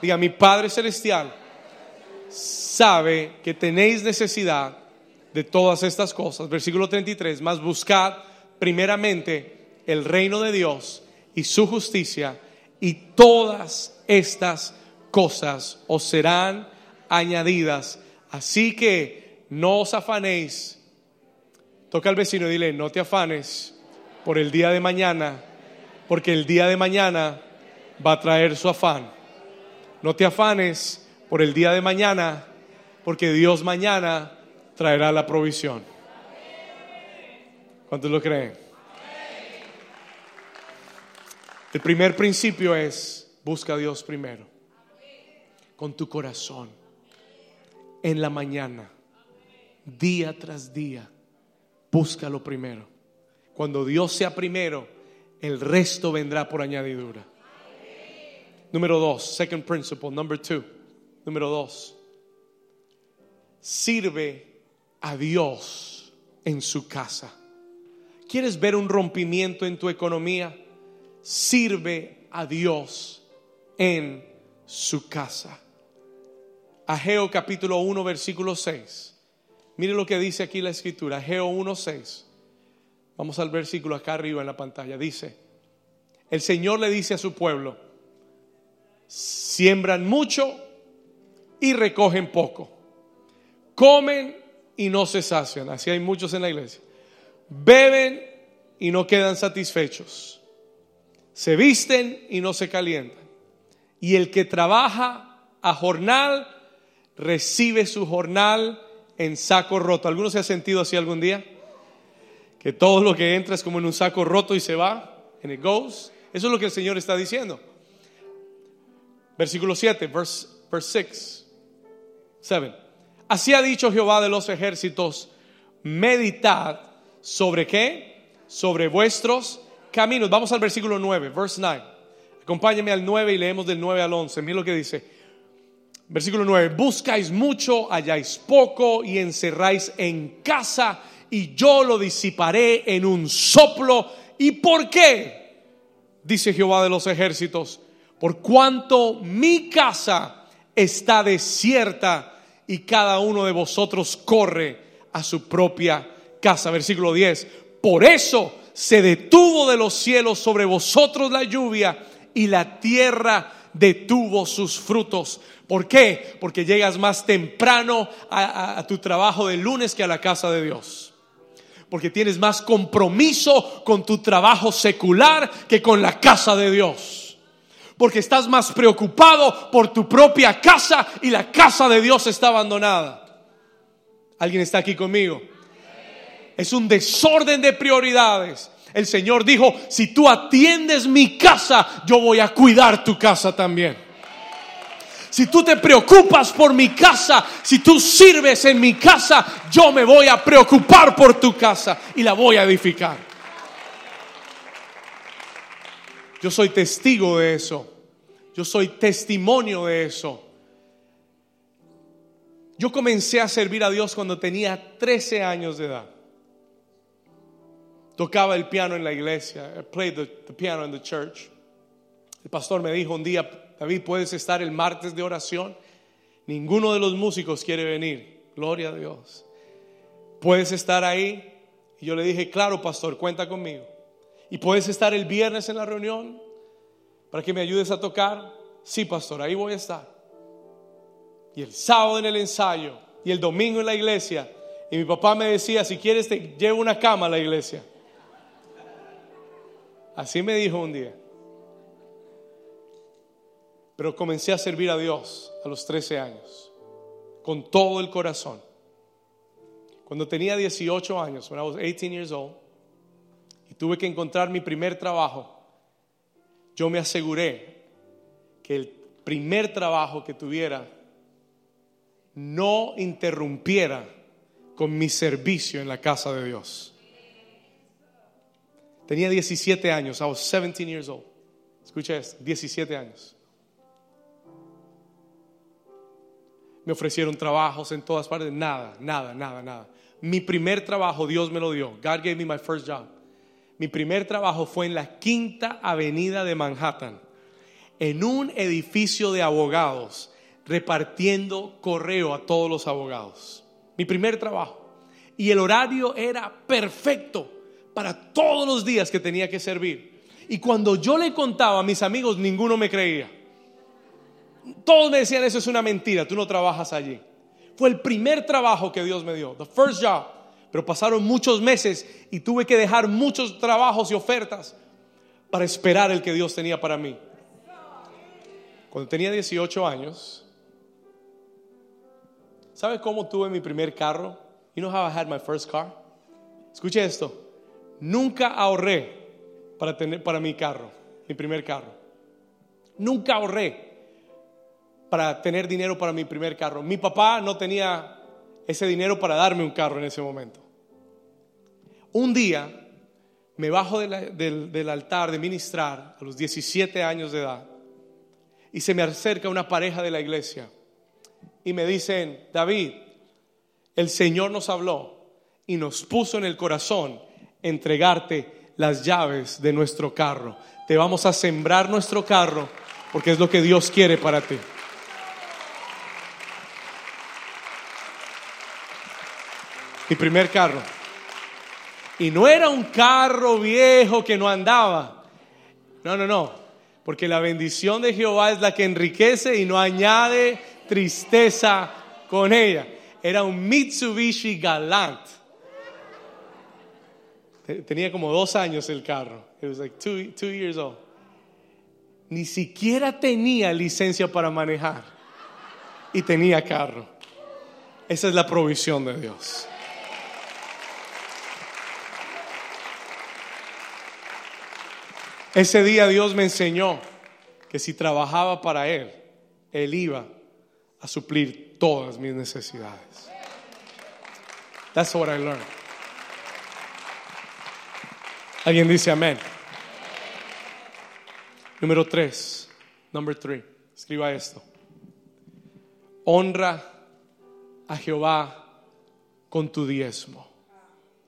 diga, mi Padre Celestial, sabe que tenéis necesidad de todas estas cosas. Versículo 33, más buscad primeramente el reino de Dios y su justicia y todas estas cosas os serán añadidas. Así que no os afanéis. Toca al vecino y dile, no te afanes por el día de mañana, porque el día de mañana va a traer su afán. No te afanes por el día de mañana, porque Dios mañana traerá la provisión. ¿Cuántos lo creen? El primer principio es, busca a Dios primero, con tu corazón, en la mañana, día tras día, búscalo primero. Cuando Dios sea primero, el resto vendrá por añadidura. Número dos, second principle, number two. Número dos, sirve a Dios en su casa. ¿Quieres ver un rompimiento en tu economía? Sirve a Dios en su casa. Ageo capítulo 1 versículo 6. Mire lo que dice aquí la escritura. Ageo 1 6. Vamos al versículo acá arriba en la pantalla. Dice, el Señor le dice a su pueblo, siembran mucho y recogen poco. Comen y no se sacian. Así hay muchos en la iglesia. Beben y no quedan satisfechos. Se visten y no se calientan. Y el que trabaja a jornal recibe su jornal en saco roto. ¿Alguno se ha sentido así algún día? que todo lo que entra es como en un saco roto y se va, and it goes. Eso es lo que el Señor está diciendo. Versículo 7, verse, 6, 7. Así ha dicho Jehová de los ejércitos, meditad sobre qué? Sobre vuestros caminos. Vamos al versículo 9, verse 9. Acompáñame al 9 y leemos del 9 al 11. Mira lo que dice. Versículo 9, buscáis mucho, halláis poco y encerráis en casa y yo lo disiparé en un soplo. ¿Y por qué? Dice Jehová de los ejércitos, por cuanto mi casa está desierta y cada uno de vosotros corre a su propia casa. Versículo 10. Por eso se detuvo de los cielos sobre vosotros la lluvia y la tierra detuvo sus frutos. ¿Por qué? Porque llegas más temprano a, a tu trabajo de lunes que a la casa de Dios porque tienes más compromiso con tu trabajo secular que con la casa de Dios. Porque estás más preocupado por tu propia casa y la casa de Dios está abandonada. ¿Alguien está aquí conmigo? Es un desorden de prioridades. El Señor dijo, si tú atiendes mi casa, yo voy a cuidar tu casa también si tú te preocupas por mi casa, si tú sirves en mi casa, yo me voy a preocupar por tu casa y la voy a edificar. Yo soy testigo de eso. Yo soy testimonio de eso. Yo comencé a servir a Dios cuando tenía 13 años de edad. Tocaba el piano en la iglesia. I played the, the piano in the church. El pastor me dijo un día, David, puedes estar el martes de oración. Ninguno de los músicos quiere venir. Gloria a Dios. Puedes estar ahí. Y yo le dije, claro, pastor, cuenta conmigo. Y puedes estar el viernes en la reunión para que me ayudes a tocar. Sí, pastor, ahí voy a estar. Y el sábado en el ensayo y el domingo en la iglesia. Y mi papá me decía, si quieres te llevo una cama a la iglesia. Así me dijo un día. Pero comencé a servir a Dios a los 13 años, con todo el corazón. Cuando tenía 18 años, when I was 18 years old, y tuve que encontrar mi primer trabajo, yo me aseguré que el primer trabajo que tuviera no interrumpiera con mi servicio en la casa de Dios. Tenía 17 años, I was 17 years old. Escucha esto, 17 años. me ofrecieron trabajos en todas partes, nada, nada, nada, nada. Mi primer trabajo Dios me lo dio. God gave me my first job. Mi primer trabajo fue en la Quinta Avenida de Manhattan, en un edificio de abogados, repartiendo correo a todos los abogados. Mi primer trabajo. Y el horario era perfecto para todos los días que tenía que servir. Y cuando yo le contaba a mis amigos, ninguno me creía. Todos me decían, eso es una mentira, tú no trabajas allí. Fue el primer trabajo que Dios me dio, the first job. Pero pasaron muchos meses y tuve que dejar muchos trabajos y ofertas para esperar el que Dios tenía para mí. Cuando tenía 18 años, ¿sabe cómo tuve mi primer carro? You know how I had my first car? Escuche esto. Nunca ahorré para tener para mi carro, mi primer carro. Nunca ahorré para tener dinero para mi primer carro. Mi papá no tenía ese dinero para darme un carro en ese momento. Un día me bajo del, altar de ministrar a los 17 años de edad y se me acerca una pareja de la iglesia y me dicen, David, el Señor nos habló y nos puso en el corazón entregarte las llaves de nuestro carro. Te vamos a sembrar nuestro carro porque es lo que Dios quiere para ti. Mi primer carro. Y no era un carro viejo que no andaba. No, no, no. Porque la bendición de Jehová es la que enriquece y no añade tristeza con ella. Era un Mitsubishi Galant. Tenía como dos años el carro. It was like two, years old. Ni siquiera tenía licencia para manejar. Y tenía carro. Esa es la provisión de Dios. Ese día Dios me enseñó que si trabajaba para Él, Él iba a suplir todas mis necesidades. That's what I learned. Alguien dice amén. Número tres. Number three. Escriba esto. Honra a Jehová con tu diezmo.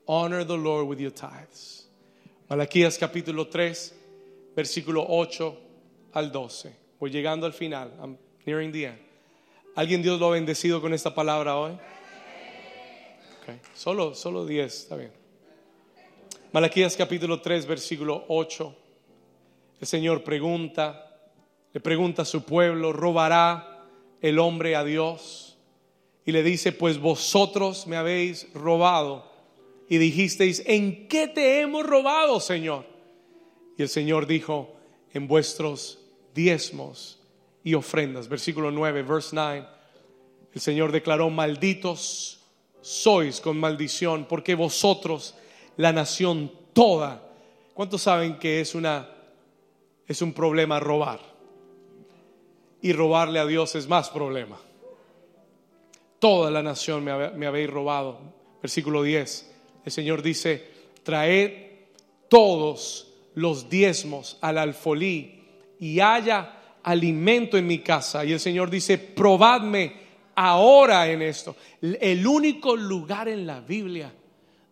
Honor the Lord with your tithes. Malaquías capítulo 3 versículo 8 al 12. Voy llegando al final. I'm nearing the end. ¿Alguien Dios lo ha bendecido con esta palabra hoy? Okay. Solo, solo 10, está bien. Malaquías capítulo 3, versículo 8. El Señor pregunta, le pregunta a su pueblo, ¿robará el hombre a Dios? Y le dice, pues vosotros me habéis robado. Y dijisteis, ¿en qué te hemos robado, Señor? Y el Señor dijo, en vuestros diezmos y ofrendas. Versículo 9, verse 9. El Señor declaró, malditos sois con maldición, porque vosotros, la nación toda, ¿cuántos saben que es una es un problema robar? Y robarle a Dios es más problema. Toda la nación me, me habéis robado. Versículo 10. El Señor dice, traed todos los diezmos al alfolí y haya alimento en mi casa. Y el Señor dice, probadme ahora en esto. El único lugar en la Biblia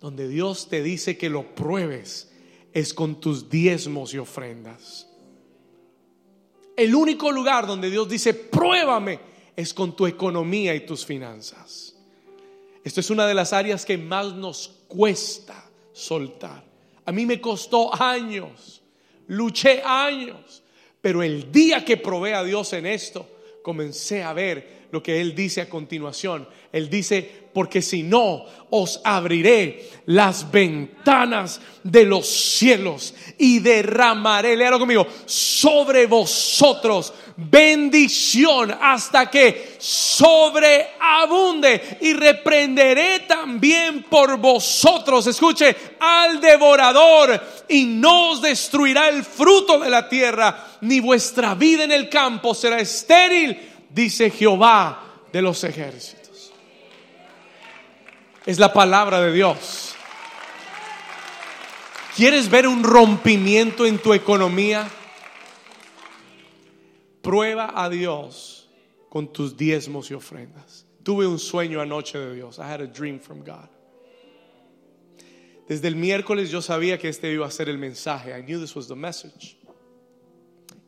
donde Dios te dice que lo pruebes es con tus diezmos y ofrendas. El único lugar donde Dios dice, pruébame, es con tu economía y tus finanzas. Esto es una de las áreas que más nos cuesta soltar. A mí me costó años, luché años, pero el día que probé a Dios en esto, comencé a ver lo que Él dice a continuación. Él dice, porque si no, os abriré las ventanas de los cielos y derramaré, léalo conmigo, sobre vosotros bendición hasta que sobreabunde y reprenderé también por vosotros, escuche, al devorador y no os destruirá el fruto de la tierra, ni vuestra vida en el campo será estéril, dice Jehová de los ejércitos. Es la palabra de Dios. ¿Quieres ver un rompimiento en tu economía? Prueba a Dios con tus diezmos y ofrendas. Tuve un sueño anoche de Dios. I had a dream from God. Desde el miércoles yo sabía que este iba a ser el mensaje. I knew this was the message.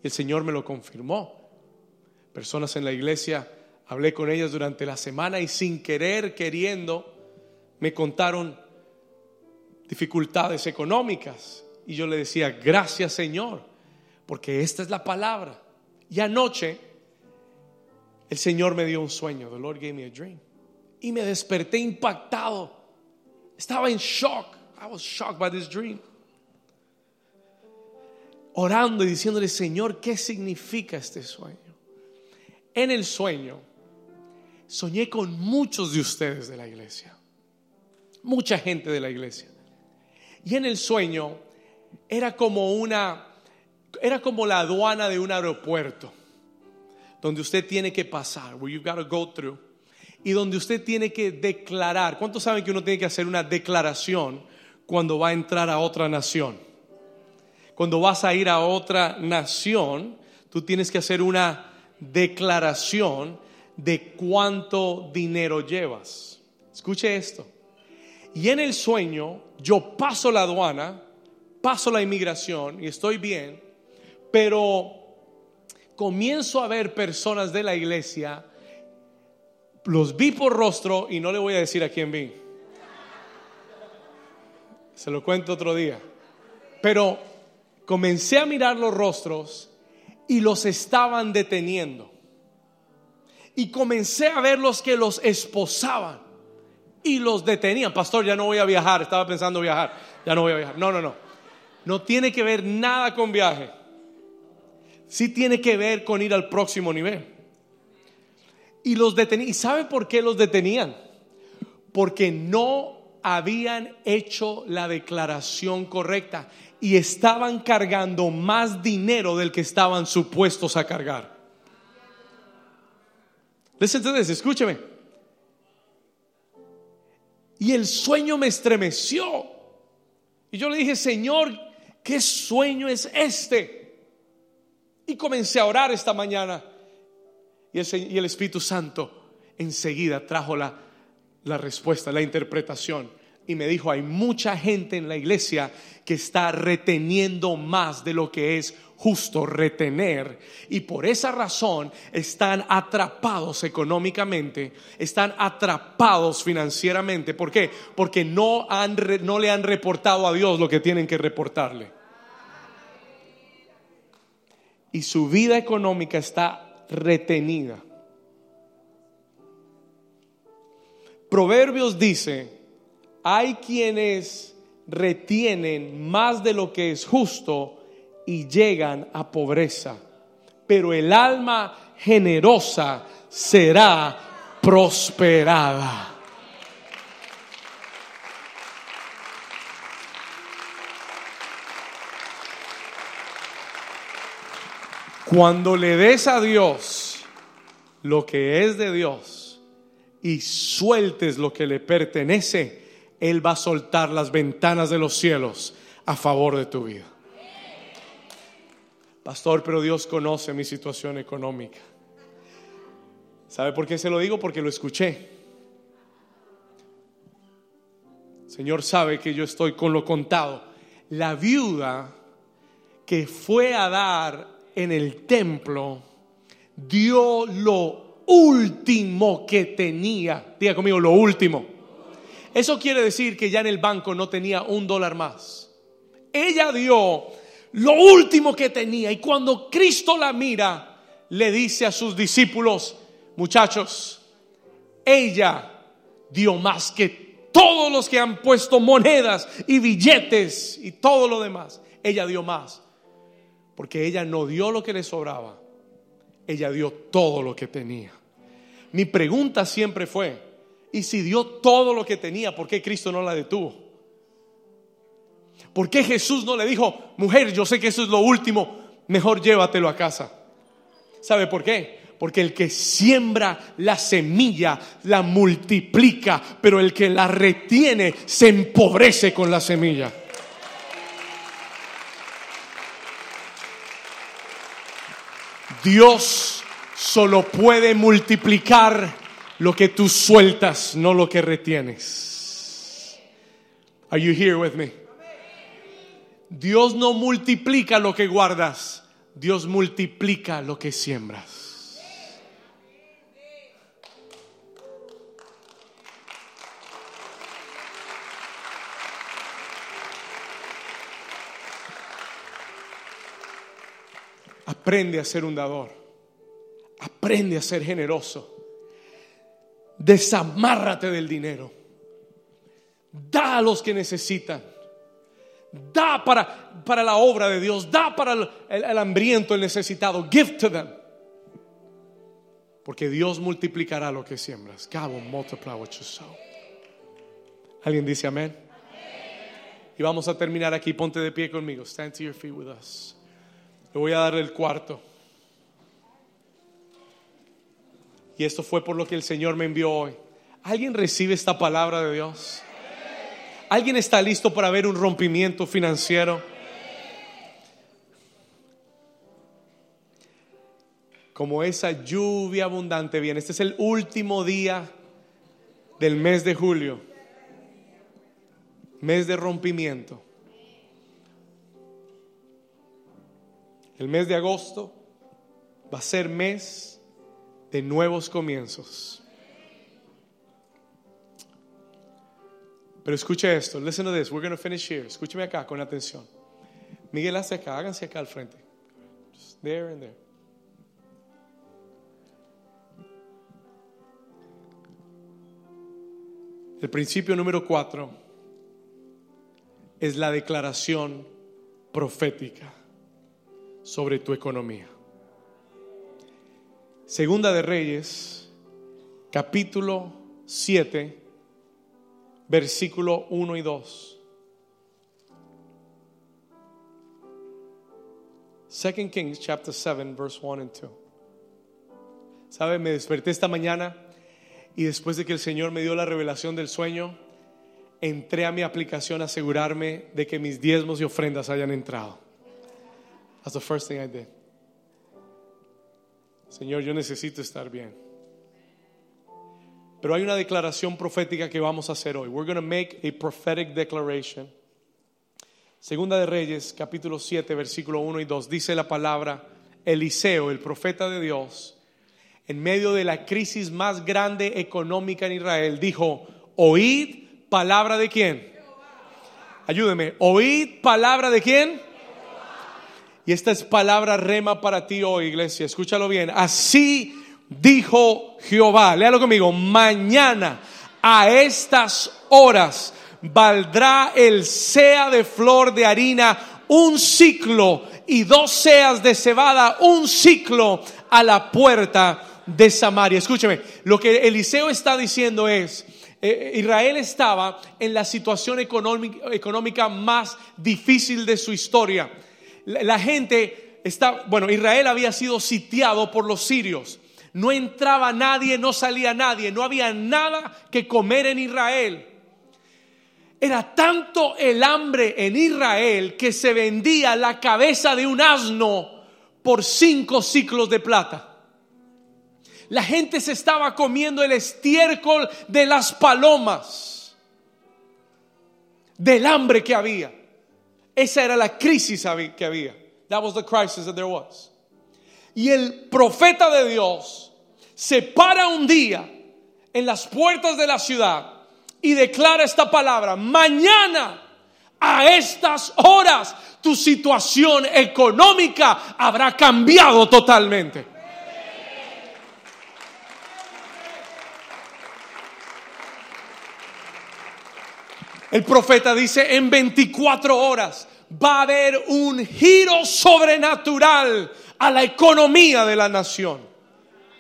El Señor me lo confirmó. Personas en la iglesia, hablé con ellas durante la semana y sin querer, queriendo, me contaron dificultades económicas. Y yo le decía, gracias Señor, porque esta es la palabra. Y anoche el Señor me dio un sueño. The Lord gave me a dream. Y me desperté impactado. Estaba en shock. I was shocked by this dream. Orando y diciéndole, Señor, ¿qué significa este sueño? En el sueño, soñé con muchos de ustedes de la iglesia. Mucha gente de la iglesia. Y en el sueño era como una, era como la aduana de un aeropuerto, donde usted tiene que pasar, where you've got to go through, y donde usted tiene que declarar. ¿Cuántos saben que uno tiene que hacer una declaración cuando va a entrar a otra nación. Cuando vas a ir a otra nación, tú tienes que hacer una declaración de cuánto dinero llevas. Escuche esto. Y en el sueño yo paso la aduana, paso la inmigración y estoy bien, pero comienzo a ver personas de la iglesia, los vi por rostro y no le voy a decir a quién vi se lo cuento otro día. Pero comencé a mirar los rostros y los estaban deteniendo. Y comencé a ver los que los esposaban y los detenían. Pastor, ya no voy a viajar, estaba pensando viajar, ya no voy a viajar. No, no, no. No tiene que ver nada con viaje. Sí tiene que ver con ir al próximo nivel. Y los detenían. ¿Y sabe por qué los detenían? Porque no habían hecho la declaración correcta y estaban cargando más dinero del que estaban supuestos a cargar. Listen escúcheme. Y el sueño me estremeció. Y yo le dije, Señor, ¿qué sueño es este? Y comencé a orar esta mañana. Y el, y el Espíritu Santo enseguida trajo la respuesta, la interpretación. Y me dijo, hay mucha gente en la iglesia que está reteniendo más de lo que es justo retener. Y por esa razón están atrapados económicamente, están atrapados financieramente. ¿Por qué? Porque no, han, no le han reportado a Dios lo que tienen que reportarle. Y su vida económica está retenida. Proverbios dice, hay quienes retienen más de lo que es justo y llegan a pobreza, pero el alma generosa será prosperada. Cuando le des a Dios lo que es de Dios, y sueltes lo que le pertenece, Él va a soltar las ventanas de los cielos a favor de tu vida. Pastor, pero Dios conoce mi situación económica. ¿Sabe por qué se lo digo? Porque lo escuché. Señor sabe que yo estoy con lo contado. La viuda que fue a dar en el templo dio lo último que tenía. Diga conmigo, lo último. Eso quiere decir que ya en el banco no tenía un dólar más. Ella dio lo último que tenía y cuando Cristo la mira, le dice a sus discípulos, muchachos, ella dio más que todos los que han puesto monedas y billetes y todo lo demás. Ella dio más, porque ella no dio lo que le sobraba, ella dio todo lo que tenía. Mi pregunta siempre fue, ¿y si dio todo lo que tenía, por qué Cristo no la detuvo? ¿Por qué Jesús no le dijo, mujer, yo sé que eso es lo último, mejor llévatelo a casa? ¿Sabe por qué? Porque el que siembra la semilla la multiplica, pero el que la retiene se empobrece con la semilla. Dios solo puede multiplicar lo que tú sueltas, no lo que retienes. Are you here with me? Dios no multiplica lo que guardas, Dios multiplica lo que siembras. Aprende a ser un dador. Aprende a ser generoso. Desamárrate del dinero. Da a los que necesitan. Da para, para la obra de Dios. Da para el, el- hambriento, el necesitado. Give to them. Porque Dios multiplicará lo que siembras. God multiply what you sow. ¿Alguien dice amén? Y vamos a terminar aquí. Ponte de pie conmigo. Stand to your feet with us. Le voy a dar el cuarto. Y esto fue por lo que el Señor me envió hoy. ¿Alguien recibe esta palabra de Dios? ¿Alguien está listo para ver un rompimiento financiero? Como esa lluvia abundante viene. Este es el último día del mes de julio. Mes de rompimiento. El mes de agosto va a ser mes de nuevos comienzos. Pero escuche esto, listen to this, we're going to finish here. Escúcheme acá con atención. Miguel, acá, háganse acá al frente. Just there and there. El principio número cuatro es la declaración profética sobre tu economía. Segunda de Reyes, capítulo 7, versículo 1 y 2. Second Kings chapter 7 verse 1 and 2. ¿Sabe? Me desperté esta mañana y después de que el Señor me dio la revelación del sueño, entré a mi aplicación a asegurarme de que mis diezmos y ofrendas hayan entrado. That's the first thing I did. Señor, yo necesito estar bien. Pero hay una declaración profética que vamos a hacer hoy. We're going to make a prophetic declaration. Segunda de Reyes, capítulo 7, versículo 1 y 2. Dice la palabra, Eliseo, el profeta de Dios, en medio de la crisis más grande económica en Israel, dijo, oíd palabra de quién. Ayúdeme, oíd palabra de quién. Y esta es palabra rema para ti hoy, iglesia. Escúchalo bien. Así dijo Jehová. Léalo conmigo. Mañana a estas horas valdrá el sea de flor de harina un ciclo y dos seas de cebada un ciclo a la puerta de Samaria. Escúcheme, lo que Eliseo está diciendo es, eh, Israel estaba en la situación económica más difícil de su historia. La, gente está, bueno, Israel había sido sitiado por los sirios. No entraba nadie, no salía nadie, no había nada que comer en Israel. Era tanto el hambre en Israel que se vendía la cabeza de un asno por cinco ciclos de plata. La gente se estaba comiendo el estiércol de las palomas, del hambre que había. Esa era la crisis que había. That was the crisis that there was. Y el profeta de Dios se para un día en las puertas de la ciudad y declara esta palabra, mañana a estas horas tu situación económica habrá cambiado totalmente. El profeta dice, en 24 horas va a haber un giro sobrenatural a la economía de la nación.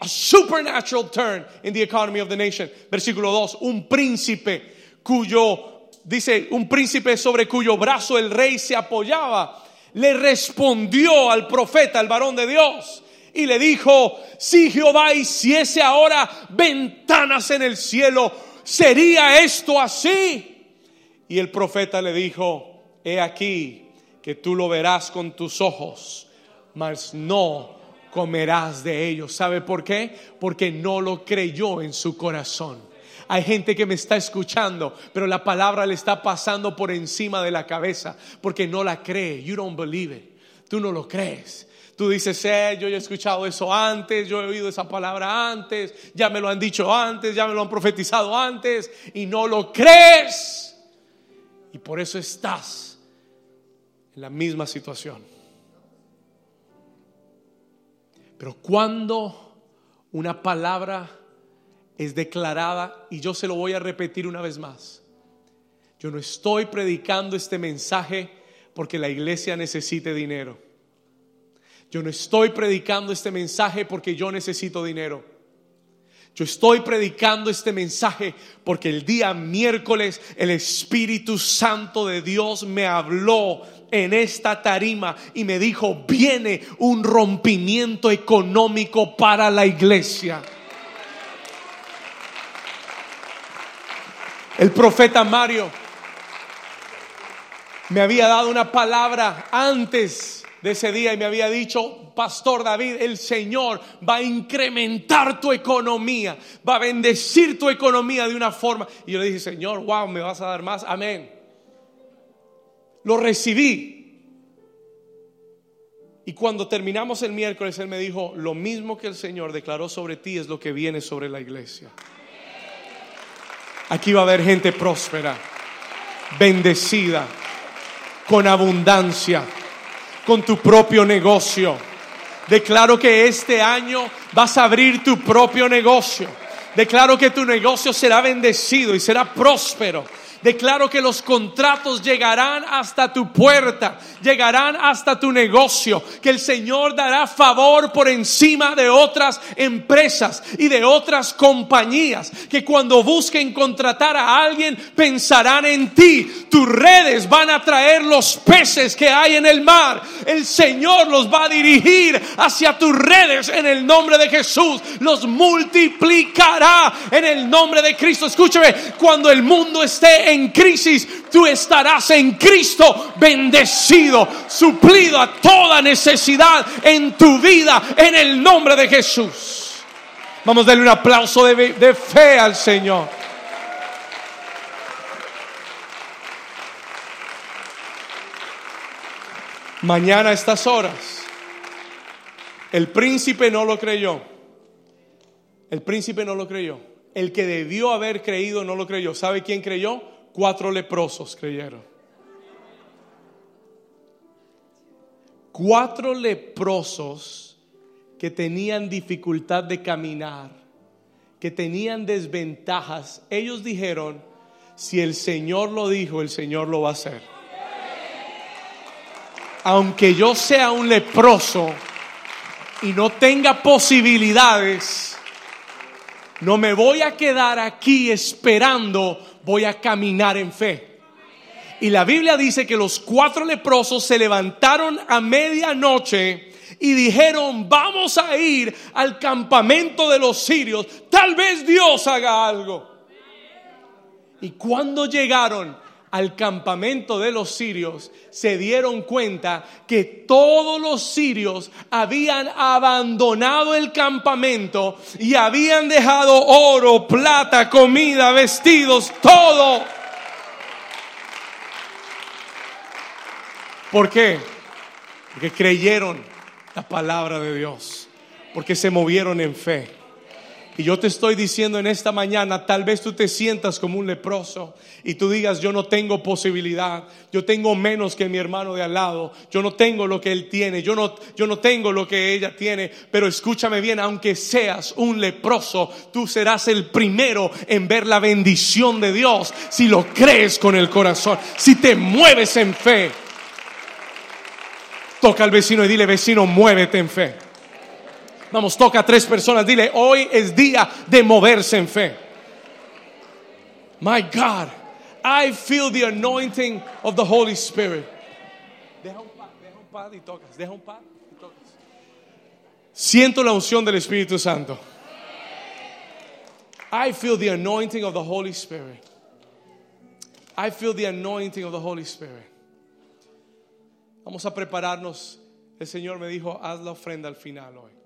A supernatural turn in the economy of the nation. Versículo 2, un príncipe cuyo, dice, un príncipe sobre cuyo brazo el rey se apoyaba, le respondió al profeta, al varón de Dios, y le dijo, si Jehová hiciese ahora ventanas en el cielo, ¿sería esto así? Y el profeta le dijo, he aquí que tú lo verás con tus ojos, mas no comerás de ellos. ¿Sabe por qué? Porque no lo creyó en su corazón. Hay gente que me está escuchando, pero la palabra le está pasando por encima de la cabeza porque no la cree. You don't believe it. Tú no lo crees. Tú dices, eh, yo he escuchado eso antes, yo he oído esa palabra antes, ya me lo han dicho antes, ya me lo han profetizado antes y no lo crees. Y por eso estás en la misma situación. Pero cuando una palabra es declarada, y yo se lo voy a repetir una vez más, yo no estoy predicando este mensaje porque la iglesia necesite dinero. Yo no estoy predicando este mensaje porque yo necesito dinero. Yo estoy predicando este mensaje porque el día miércoles el Espíritu Santo de Dios me habló en esta tarima y me dijo, viene un rompimiento económico para la iglesia. El profeta Mario me había dado una palabra antes de ese día y me había dicho, Pastor David, el Señor va a incrementar tu economía, va a bendecir tu economía de una forma. Y yo le dije, Señor, wow, me vas a dar más. Amén. Lo recibí. Y cuando terminamos el miércoles, Él me dijo, lo mismo que el Señor declaró sobre ti es lo que viene sobre la iglesia. Aquí va a haber gente próspera, bendecida, con abundancia con tu propio negocio. Declaro que este año vas a abrir tu propio negocio. Declaro que tu negocio será bendecido y será próspero. Declaro que los contratos llegarán hasta tu puerta, llegarán hasta tu negocio, que el Señor dará favor por encima de otras empresas y de otras compañías, que cuando busquen contratar a alguien pensarán en ti. Tus redes van a traer los peces que hay en el mar. El Señor los va a dirigir hacia tus redes en el nombre de Jesús. Los multiplicará en el nombre de Cristo. Escúchame, cuando el mundo esté en crisis, tú estarás en Cristo bendecido, suplido a toda necesidad en tu vida en el nombre de Jesús. Vamos a darle un aplauso de, de fe al Señor. Mañana a estas horas, el príncipe no lo creyó. El príncipe no lo creyó. El que debió haber creído no lo creyó. ¿Sabe quién creyó? Cuatro leprosos creyeron. Cuatro leprosos que tenían dificultad de caminar, que tenían desventajas, ellos dijeron, si el Señor lo dijo, el Señor lo va a hacer. Aunque yo sea un leproso y no tenga posibilidades, no me voy a quedar aquí esperando voy a caminar en fe. Y la Biblia dice que los cuatro leprosos se levantaron a medianoche y dijeron, vamos a ir al campamento de los sirios, tal vez Dios haga algo. Y cuando llegaron al campamento de los sirios, se dieron cuenta que todos los sirios habían abandonado el campamento y habían dejado oro, plata, comida, vestidos, todo. ¿Por qué? Porque creyeron la palabra de Dios, porque se movieron en fe. Y yo te estoy diciendo en esta mañana, tal vez tú te sientas como un leproso y tú digas, yo no tengo posibilidad, yo tengo menos que mi hermano de al lado, yo no tengo lo que él tiene, yo no, yo no tengo lo que ella tiene, pero escúchame bien, aunque seas un leproso, tú serás el primero en ver la bendición de Dios si lo crees con el corazón, si te mueves en fe. Toca al vecino y dile, vecino, muévete en fe. Vamos, toca a tres personas. Dile, hoy es día de moverse en fe. My God, I feel the anointing of the Holy Spirit. Deja un pad, deja un pad y tocas. Deja un pad y tocas. Siento la unción del Espíritu Santo. I feel the anointing of the Holy Spirit. I feel the anointing of the Holy Spirit. Vamos a prepararnos. El Señor me dijo, haz la ofrenda al final hoy.